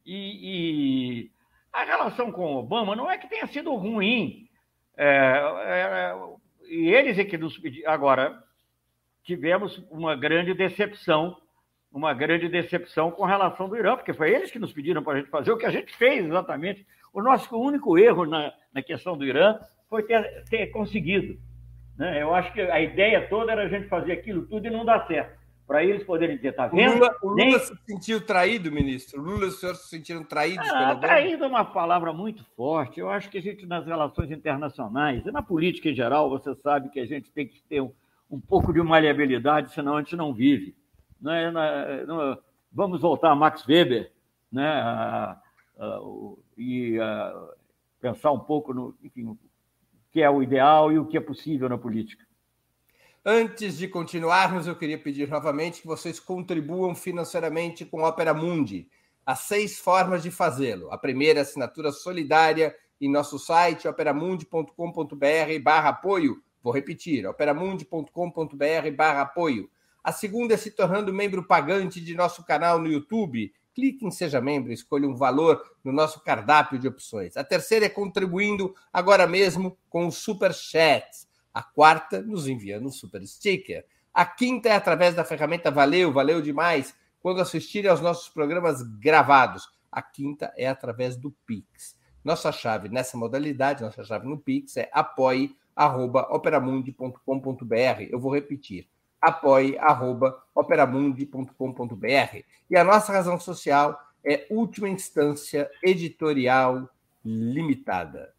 E, e, a relação com Obama não é que tenha sido ruim, É, é, e eles é que nos pediram. Agora, tivemos uma grande decepção, uma grande decepção com relação do Irã, porque foi eles que nos pediram para a gente fazer o que a gente fez exatamente. O nosso único erro na, na questão do Irã foi ter, ter conseguido. Né? Eu acho que a ideia toda era a gente fazer aquilo tudo e não dar certo para eles poderem dizer, tá vendo? O Lula, o Lula Nem... se sentiu traído, ministro? O Lula e o senhor se sentiram traídos ah, pelo Traído é uma palavra muito forte. Eu acho que a gente, nas relações internacionais e na política em geral, você sabe que a gente tem que ter um, um pouco de maleabilidade, senão a gente não vive. Não é, não, é, vamos voltar a Max Weber né, a, a, e pensar um pouco no enfim, o que é o ideal e o que é possível na política. Antes de continuarmos, eu queria pedir novamente que vocês contribuam financeiramente com Opera Mundi. Há seis formas de fazê-lo. A primeira, assinatura solidária em nosso site, operamundi.com.br apoio. Vou repetir, operamundi.com.br apoio. A segunda é se tornando membro pagante de nosso canal no YouTube. Clique em Seja Membro, escolha um valor no nosso cardápio de opções. A terceira é contribuindo agora mesmo com o Super Chat. A quarta, nos enviando um super sticker. A quinta é através da ferramenta Valeu, valeu demais, quando assistirem aos nossos programas gravados. A quinta é através do Pix. Nossa chave nessa modalidade, nossa chave no Pix é apoie.operamundi.com.br. Eu vou repetir: apoie.operamundi.com.br. E a nossa razão social é Última Instância Editorial Limitada.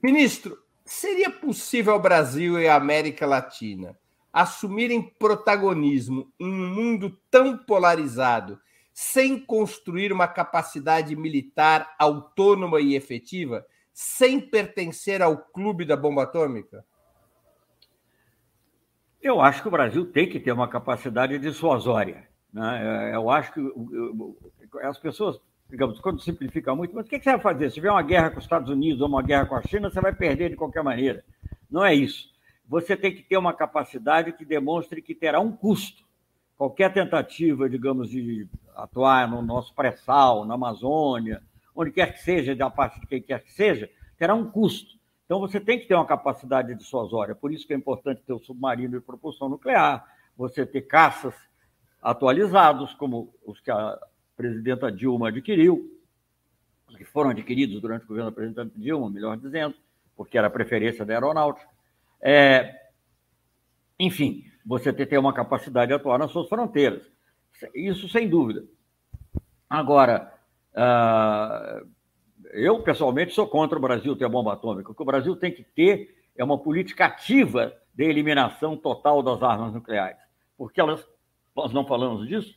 Ministro, Seria possível ao Brasil e à América Latina assumirem protagonismo em um mundo tão polarizado sem construir uma capacidade militar autônoma e efetiva, sem pertencer ao clube da bomba atômica? Eu acho que o Brasil tem que ter uma capacidade dissuasória. Né? Eu acho que as pessoas digamos, quando simplifica muito, mas o que você vai fazer? Se tiver uma guerra com os Estados Unidos ou uma guerra com a China, você vai perder de qualquer maneira. Não é isso. Você tem que ter uma capacidade que demonstre que terá um custo. Qualquer tentativa, digamos, de atuar no nosso pré-sal, na Amazônia, onde quer que seja, da parte de quem quer que seja, terá um custo. Então você tem que ter uma capacidade dissuasória. Por isso que é importante ter o submarino de propulsão nuclear, você ter caças atualizados, como os que a presidenta Dilma adquiriu, que foram adquiridos durante o governo da presidenta Dilma, melhor dizendo, porque era a preferência da aeronáutica. É, enfim, você ter uma capacidade de atuar nas suas fronteiras. Isso sem dúvida. Agora, uh, eu pessoalmente sou contra o Brasil ter bomba atômica. O que o Brasil tem que ter é uma política ativa de eliminação total das armas nucleares. Porque elas, nós não falamos disso,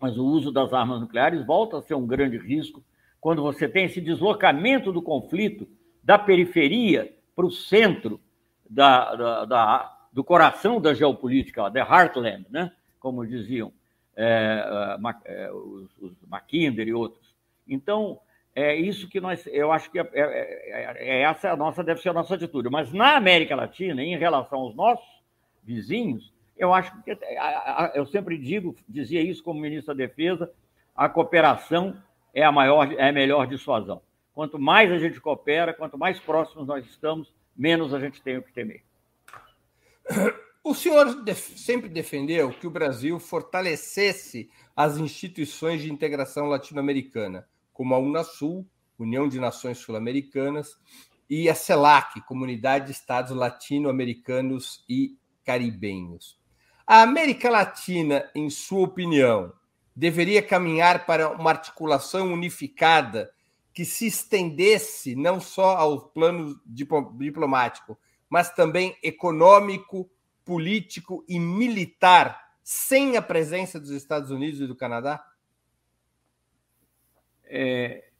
mas o uso das armas nucleares volta a ser um grande risco quando você tem esse deslocamento do conflito da periferia para o centro da, da, da, do coração da geopolítica, the heartland, né? como diziam é, é, os, os Mackinder e outros. Então, é isso que nós, eu acho que é, é, é, é essa a nossa, deve ser a nossa atitude. Mas na América Latina, em relação aos nossos vizinhos, eu acho que eu sempre digo, dizia isso como ministro da Defesa, a cooperação é a maior, é a melhor dissuasão. Quanto mais a gente coopera, quanto mais próximos nós estamos, menos a gente tem o que temer. O senhor sempre defendeu que o Brasil fortalecesse as instituições de integração latino-americana, como a Unasul, União de Nações Sul-Americanas, e a CELAC, Comunidade de Estados Latino-Americanos e Caribenhos. A América Latina, em sua opinião, deveria caminhar para uma articulação unificada que se estendesse não só ao plano diplomático, mas também econômico, político e militar, sem a presença dos Estados Unidos e do Canadá? É,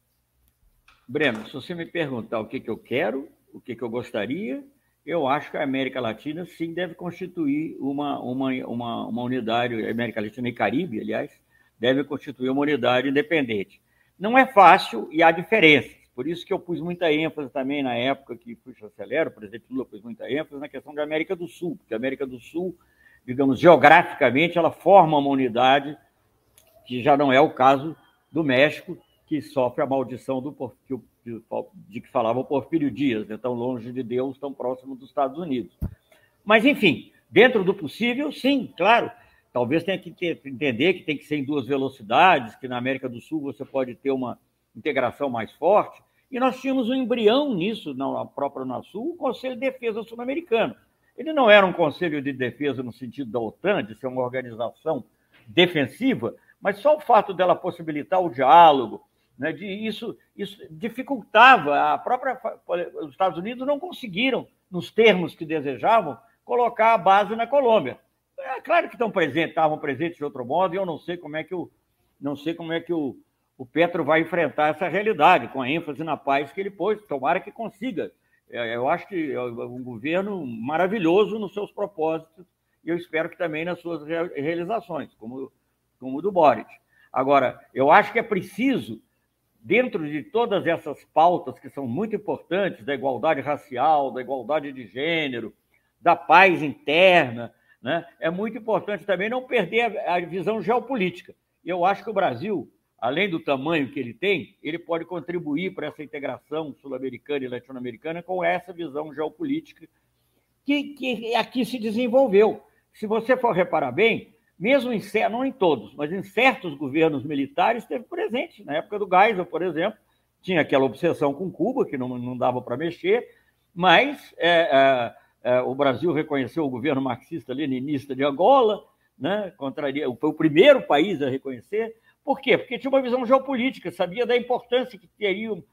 Breno, se você me perguntar o que, que eu quero, o que, que eu gostaria, eu acho que a América Latina sim deve constituir uma, uma, uma, uma unidade, América Latina e Caribe, aliás, deve constituir uma unidade independente. Não é fácil e há diferenças. Por isso que eu pus muita ênfase também na época que fui chanceler, o presidente Lula pôs muita ênfase na questão da América do Sul, porque a América do Sul, digamos, geograficamente, ela forma uma unidade que já não é o caso do México, que sofre a maldição do que o de, que falava Porfírio Dias, né? tão longe de Deus, tão próximo dos Estados Unidos. Mas, enfim, dentro do possível, sim, claro. Talvez tenha que ter, entender que tem que ser em duas velocidades, que na América do Sul você pode ter uma integração mais forte. E nós tínhamos um embrião nisso, na própria Unasul, o Conselho de Defesa Sul-Americano. Ele não era um conselho de defesa no sentido da OTAN, de ser uma organização defensiva, mas só o fato dela possibilitar o diálogo, né, de isso, isso dificultava a própria. Os Estados Unidos não conseguiram, nos termos que desejavam, colocar a base na Colômbia. É claro que estão presentes, estavam presentes de outro modo, e eu não sei como é que o, não sei como é que o, o Petro vai enfrentar essa realidade, com a ênfase na paz que ele pôs. Tomara que consiga. É, eu acho que é um governo maravilhoso nos seus propósitos e eu espero que também nas suas realizações, como, como o do Boric. Agora, eu acho que é preciso, dentro de todas essas pautas que são muito importantes, da igualdade racial, da igualdade de gênero, da paz interna, né, é muito importante também não perder a, a visão geopolítica. Eu acho que o Brasil além do tamanho que ele tem, ele pode contribuir para essa integração sul-americana e latino-americana com essa visão geopolítica que, que aqui se desenvolveu. Se você for reparar bem, mesmo em não em todos, mas em certos governos militares esteve presente. Na época do Geisel, por exemplo, tinha aquela obsessão com Cuba, que não, não dava para mexer, mas é, é, é, o Brasil reconheceu o governo marxista-leninista de Angola, né, contraria, foi o primeiro país a reconhecer. Por quê? Porque tinha uma visão geopolítica, sabia da importância que teria um,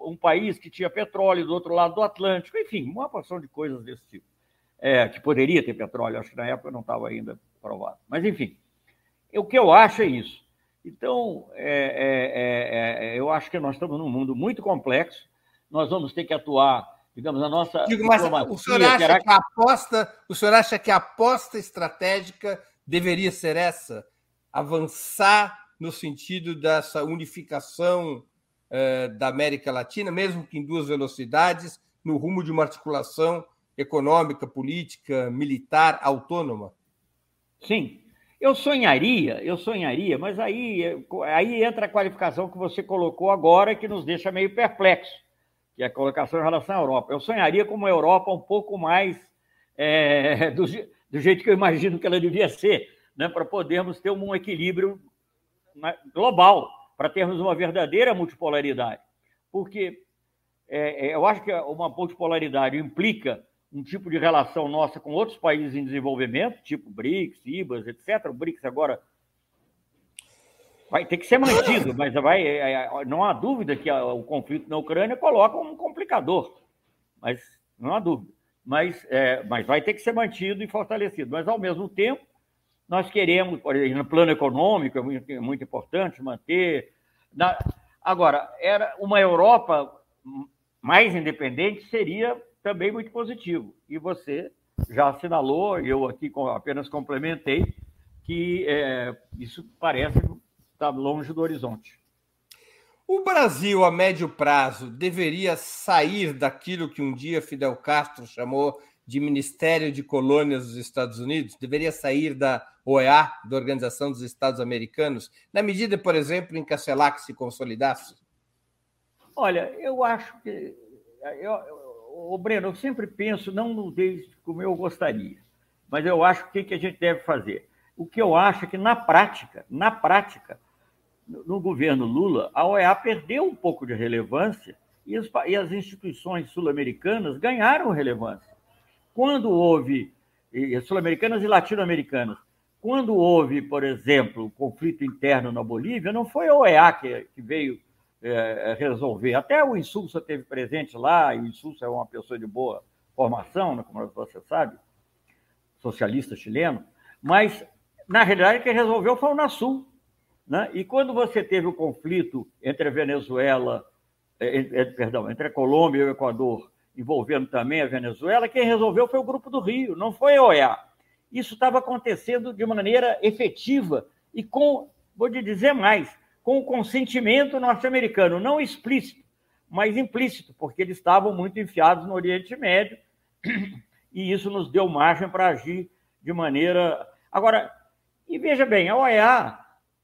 um país que tinha petróleo do outro lado do Atlântico, enfim, uma porção de coisas desse tipo. É, que poderia ter petróleo, acho que na época não estava ainda Mas, enfim, o que eu acho é isso. Então, é, é, é, é eu acho que nós estamos num mundo muito complexo, nós vamos ter que atuar, digamos, a nossa. Digo, mas o senhor acha terá... que a aposta, o senhor acha que a aposta estratégica deveria ser essa? Avançar no sentido dessa unificação eh, da América Latina, mesmo que em duas velocidades, no rumo de uma articulação econômica, política, militar autônoma? Sim, eu sonharia, eu sonharia, mas aí, aí entra a qualificação que você colocou agora, que nos deixa meio perplexo, que é a colocação em relação à Europa. Eu sonharia com uma Europa um pouco mais é, do, do jeito que eu imagino que ela devia ser, né, para podermos ter um equilíbrio global, para termos uma verdadeira multipolaridade. Porque é, é, eu acho que uma multipolaridade implica um tipo de relação nossa com outros países em desenvolvimento, tipo BRICS, IBAS, etc. O BRICS agora vai ter que ser mantido, mas vai, é, é, não há dúvida que o conflito na Ucrânia coloca um complicador, mas não há dúvida. Mas, é, mas vai ter que ser mantido e fortalecido. Mas, ao mesmo tempo, nós queremos, por exemplo, no plano econômico, é muito, é muito importante manter. Na... Agora, era uma Europa mais independente seria também muito positivo. E você já assinalou, eu aqui apenas complementei, que é, isso parece estar longe do horizonte. O Brasil, a médio prazo, deveria sair daquilo que um dia Fidel Castro chamou de Ministério de Colônias dos Estados Unidos? Deveria sair da OEA, da Organização dos Estados Americanos, na medida, por exemplo, em que a CELAC se consolidasse? Olha, eu acho que. Eu, o Breno, eu sempre penso, não desde como eu gostaria, mas eu acho que o que a gente deve fazer. O que eu acho é que, na prática, na prática, no governo Lula, a OEA perdeu um pouco de relevância e as instituições sul-americanas ganharam relevância quando houve, sul-americanas e latino-americanas, quando houve, por exemplo, o conflito interno na Bolívia, não foi a OEA que veio é, resolver. Até o Insulsa teve presente lá, e o Insulsa é uma pessoa de boa formação, né, como você sabe, socialista chileno, mas, na realidade, quem resolveu foi o Nasul. Né? E quando você teve o conflito entre a Venezuela, é, é, perdão, entre a Colômbia e o Equador, envolvendo também a Venezuela, quem resolveu foi o Grupo do Rio, não foi a OEA. Isso estava acontecendo de maneira efetiva e com, vou te dizer mais, com o consentimento norte-americano, não explícito, mas implícito, porque eles estavam muito enfiados no Oriente Médio e isso nos deu margem para agir de maneira. Agora, e veja bem, a OEA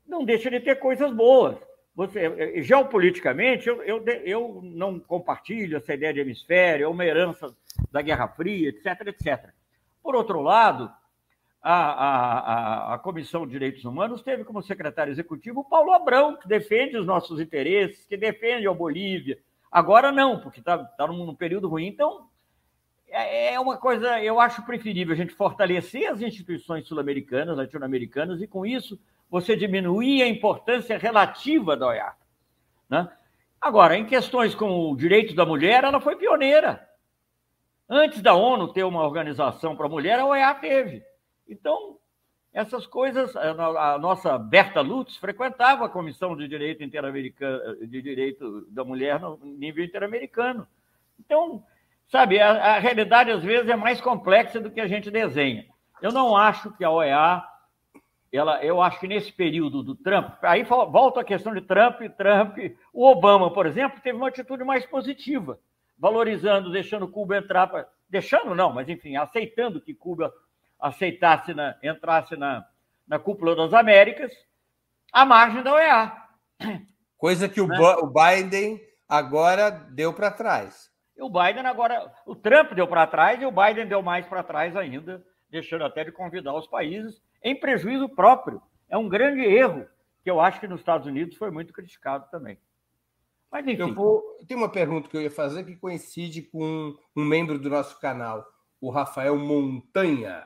não deixa de ter coisas boas. você, geopoliticamente, eu, eu, eu não compartilho essa ideia de hemisfério, é uma herança da Guerra Fria, etc, etc. Por outro lado, a, a, a, Comissão de Direitos Humanos teve como secretário executivo o Paulo Abrão, que defende os nossos interesses, que defende a Bolívia. Agora não, porque está tá num, num período ruim. Então, é, é uma coisa, eu acho preferível a gente fortalecer as instituições sul-americanas, latino-americanas, e com isso você diminuir a importância relativa da OEA. Né? Agora, em questões como o direito da mulher, ela foi pioneira. Antes da ONU ter uma organização para a mulher, a OEA teve. Então, essas coisas, a nossa Berta Lutz frequentava a Comissão de Direito Interamericano, de Direito da Mulher no nível interamericano. Então, sabe, a, a, realidade às vezes é mais complexa do que a gente desenha. Eu não acho que a OEA, ela, eu acho que nesse período do Trump, aí volta a questão de Trump, Trump, o Obama, por exemplo, teve uma atitude mais positiva, valorizando, deixando Cuba entrar, pra, deixando não, mas enfim, aceitando que Cuba aceitasse, na, entrasse na, na cúpula das Américas, à margem da OEA. Coisa que o, né? o Biden agora deu para trás. o Biden agora, o Trump deu para trás e o Biden deu mais para trás ainda, deixando até de convidar os países em prejuízo próprio. É um grande erro que eu acho que nos Estados Unidos foi muito criticado também. Mas enfim. Eu vou, tem uma pergunta que eu ia fazer que coincide com um membro do nosso canal, o Rafael Montanha.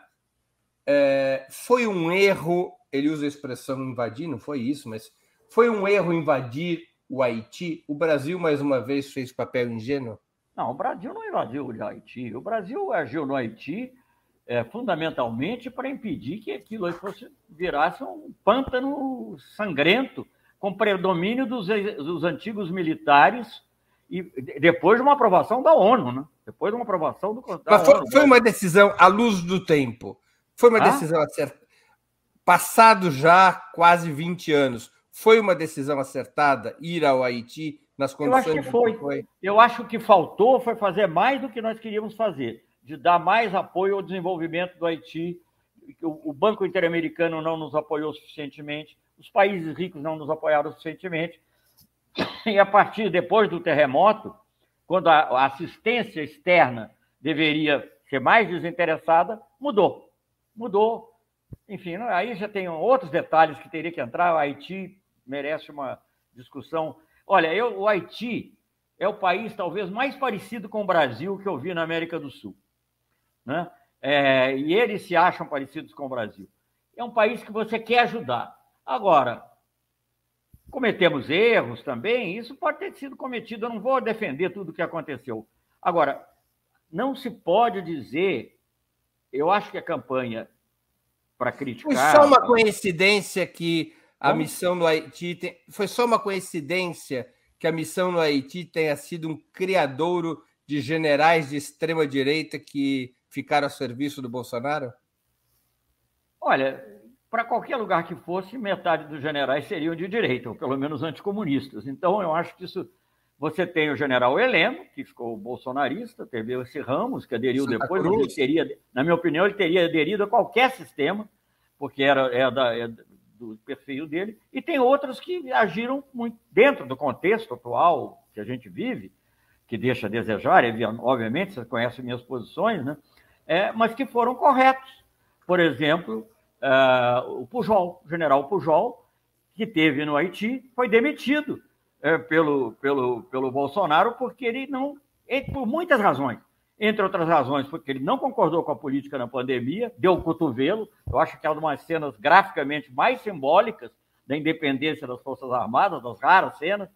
É, foi um erro, ele usa a expressão invadir, não foi isso, mas foi um erro invadir o Haiti? O Brasil, mais uma vez, fez papel ingênuo? Não, o Brasil não invadiu o Haiti. O Brasil agiu no Haiti é, fundamentalmente para impedir que aquilo fosse, virasse um pântano sangrento, com predomínio dos, dos antigos militares e depois de uma aprovação da ONU, né? Depois de uma aprovação do. Mas foi, foi uma decisão à luz do tempo. Foi uma ah? decisão acertada. Passado já quase 20 anos, foi uma decisão acertada ir ao Haiti nas condições Eu acho que foi. que foi. Eu acho que faltou foi fazer mais do que nós queríamos fazer, de dar mais apoio ao desenvolvimento do Haiti. O Banco Interamericano não nos apoiou suficientemente, os países ricos não nos apoiaram suficientemente. E a partir depois do terremoto, quando a assistência externa deveria ser mais desinteressada, mudou mudou. Enfim, aí já tem outros detalhes que teria que entrar. O Haiti merece uma discussão. Olha, eu, o Haiti é o país talvez mais parecido com o Brasil que eu vi na América do Sul. Né? É, e eles se acham parecidos com o Brasil. É um país que você quer ajudar. Agora, cometemos erros também, isso pode ter sido cometido, eu não vou defender tudo o que aconteceu. Agora, não se pode dizer eu acho que a campanha para criticar. Foi só uma coincidência que a Como? missão no Haiti. Tem... Foi só uma coincidência que a missão no Haiti tenha sido um criadouro de generais de extrema-direita que ficaram a serviço do Bolsonaro? Olha, para qualquer lugar que fosse, metade dos generais seriam de direita, ou pelo menos anticomunistas. Então, eu acho que isso você tem o general Heleno, que ficou bolsonarista, teve esse Ramos, que aderiu Santa depois, ele teria, na minha opinião, ele teria aderido a qualquer sistema, porque era, é da, é do perfil dele, e tem outros que agiram muito dentro do contexto atual que a gente vive, que deixa a desejar, obviamente, você conhece minhas posições, né? É, mas que foram corretos. Por exemplo, uh, o Pujol, o general Pujol, que teve no Haiti, foi demitido é, pelo, pelo, pelo Bolsonaro, porque ele não, por muitas razões, entre outras razões, porque ele não concordou com a política na pandemia, deu o cotovelo. Eu acho que é uma das cenas graficamente mais simbólicas da independência das Forças Armadas, das raras cenas,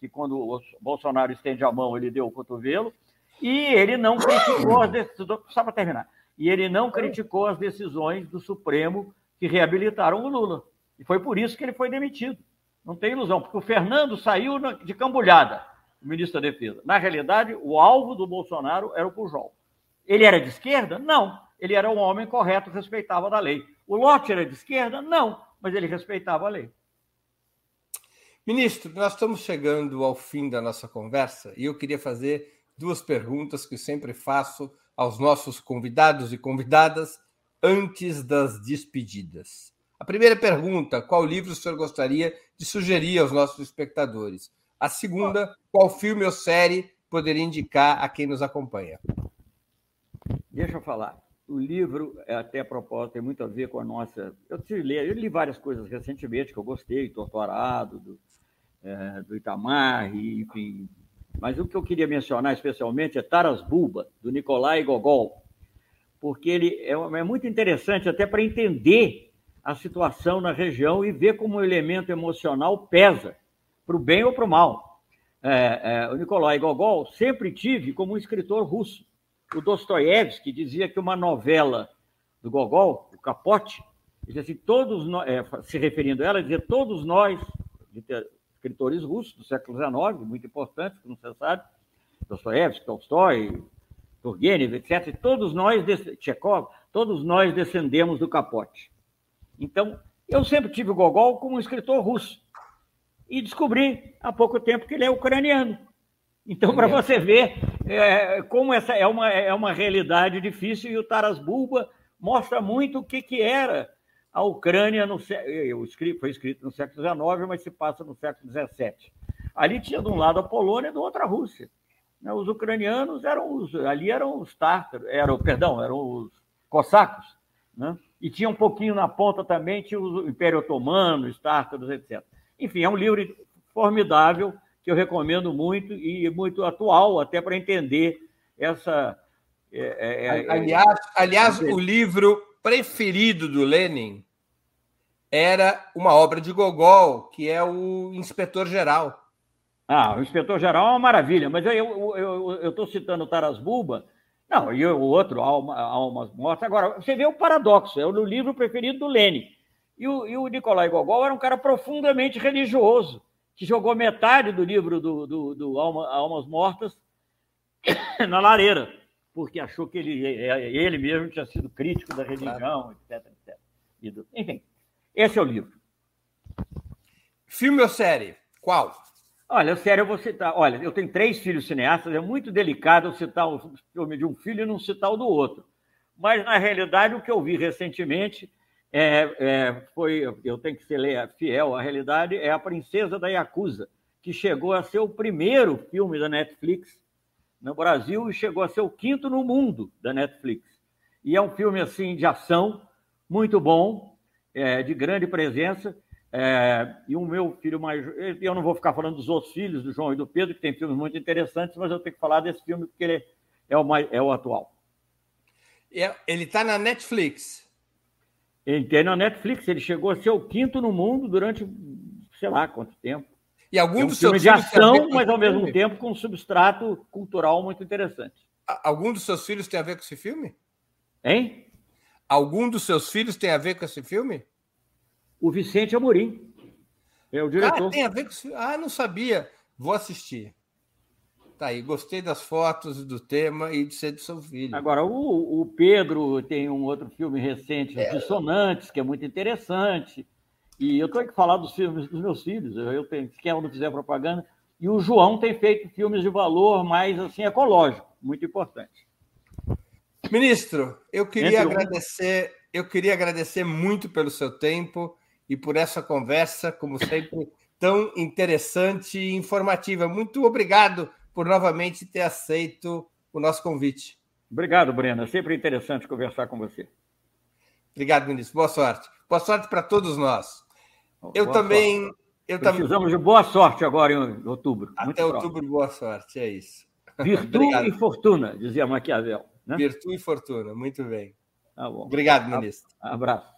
que quando o Bolsonaro estende a mão, ele deu o cotovelo. E ele não criticou as decisões, só para terminar, e ele não criticou as decisões do Supremo que reabilitaram o Lula. E foi por isso que ele foi demitido. Não tem ilusão, porque o Fernando saiu de cambulhada, o ministro da Defesa. Na realidade, o alvo do Bolsonaro era o Pujol. Ele era de esquerda? Não. Ele era um homem correto, respeitava da lei. O Lote era de esquerda? Não, mas ele respeitava a lei. Ministro, nós estamos chegando ao fim da nossa conversa e eu queria fazer duas perguntas que sempre faço aos nossos convidados e convidadas antes das despedidas. A primeira pergunta: qual livro o senhor gostaria de sugerir aos nossos espectadores? A segunda, qual filme ou série poderia indicar a quem nos acompanha? Deixa eu falar. O livro, é até a propósito, tem muito a ver com a nossa. Eu, li, eu li várias coisas recentemente que eu gostei, Torturado, do, é, do Itamar, enfim. Mas o que eu queria mencionar especialmente é Taras Bulba, do Nikolai Gogol, porque ele é, é muito interessante até para entender a situação na região e ver como o elemento emocional pesa para o bem ou para o mal. É, é, o Nikolai Gogol sempre tive como um escritor russo. O Dostoiévski dizia que uma novela do Gogol, o Capote, dizia assim, todos nós, é, se referindo a ela, dizia todos nós, escritores russos do século XIX, muito importantes, como você sabe, Dostoiévski, Tolstói, Turgenev, etc., todos nós, Tchekov, todos nós descendemos do Capote. Então, eu sempre tive o Gogol como um escritor russo e descobri há pouco tempo que ele é ucraniano. Então, para você ver é, como essa é uma, é uma realidade difícil, e o Taras Bulba mostra muito o que, que era a Ucrânia, no, foi escrito no século XIX, mas se passa no século XVII. Ali tinha de um lado a Polônia e do outro a Rússia. Né, os ucranianos eram os, ali eram os tártaros, eram, perdão, eram os cossacos, né? E tinha um pouquinho na ponta também, tinha o Império Otomano, os tártaros, etc. Enfim, é um livro formidável que eu recomendo muito e muito atual, até para entender essa. É, é, é aliás, aliás o livro preferido do Lenin era uma obra de Gogol, que é o Inspetor Geral. Ah, o Inspetor Geral é uma maravilha, mas eu estou citando o Taras Bulba, não, e o outro, Alma, Almas Mortas. Agora, você vê o paradoxo, é o livro preferido do Lenin. E o, e o Nicolai Gogol era um cara profundamente religioso, que jogou metade do livro do, do, do Alma, Almas Mortas na lareira, porque achou que ele, é, ele mesmo tinha sido crítico da religião, etc, etc. Enfim, esse é o livro. Filme ou série? Qual? Olha, sério, eu vou citar. Olha, eu tenho três filhos cineastas, é muito delicado citar o filme de um filho e não citar o do outro. Mas, na realidade, o que eu vi recentemente é, é, foi, eu tenho que ser fiel à realidade, é A Princesa da Yakuza, que chegou a ser o primeiro filme da Netflix no Brasil e chegou a ser o quinto no mundo da Netflix. E é um filme assim de ação muito bom, é, de grande presença. É, e o meu filho mais. Eu não vou ficar falando dos outros filhos, do João e do Pedro, que tem filmes muito interessantes, mas eu tenho que falar desse filme porque ele é o, mais, é o atual. É, ele está na Netflix. Ele tem na Netflix, ele chegou a ser o quinto no mundo durante sei lá quanto tempo. E algum é um dos filme de ação, mas ao mesmo tempo com um substrato cultural muito interessante. Algum dos seus filhos tem a ver com esse filme? Hein? Algum dos seus filhos tem a ver com esse filme? O Vicente Amorim. É o diretor. Ah, tem a ver com? Ah, não sabia. Vou assistir. Tá aí, gostei das fotos, do tema e de ser do seu filho. Agora, o, o Pedro tem um outro filme recente, é. Dissonantes, que é muito interessante. E eu tenho que falar dos filmes dos meus filhos, eu tenho, se quer não fizer propaganda. E o João tem feito filmes de valor mais assim ecológico, muito importante. Ministro, eu queria Entre agradecer, um... eu queria agradecer muito pelo seu tempo e por essa conversa, como sempre, tão interessante e informativa. Muito obrigado por novamente ter aceito o nosso convite. Obrigado, Breno. É sempre interessante conversar com você. Obrigado, ministro. Boa sorte. Boa sorte para todos nós. Eu boa também. Sorte. Eu Precisamos tam... de boa sorte agora em outubro. Até outubro, boa sorte, é isso. Virtude e fortuna, dizia Maquiavel. Né? Virtude e fortuna, muito bem. Tá. Obrigado, ministro. Abraço.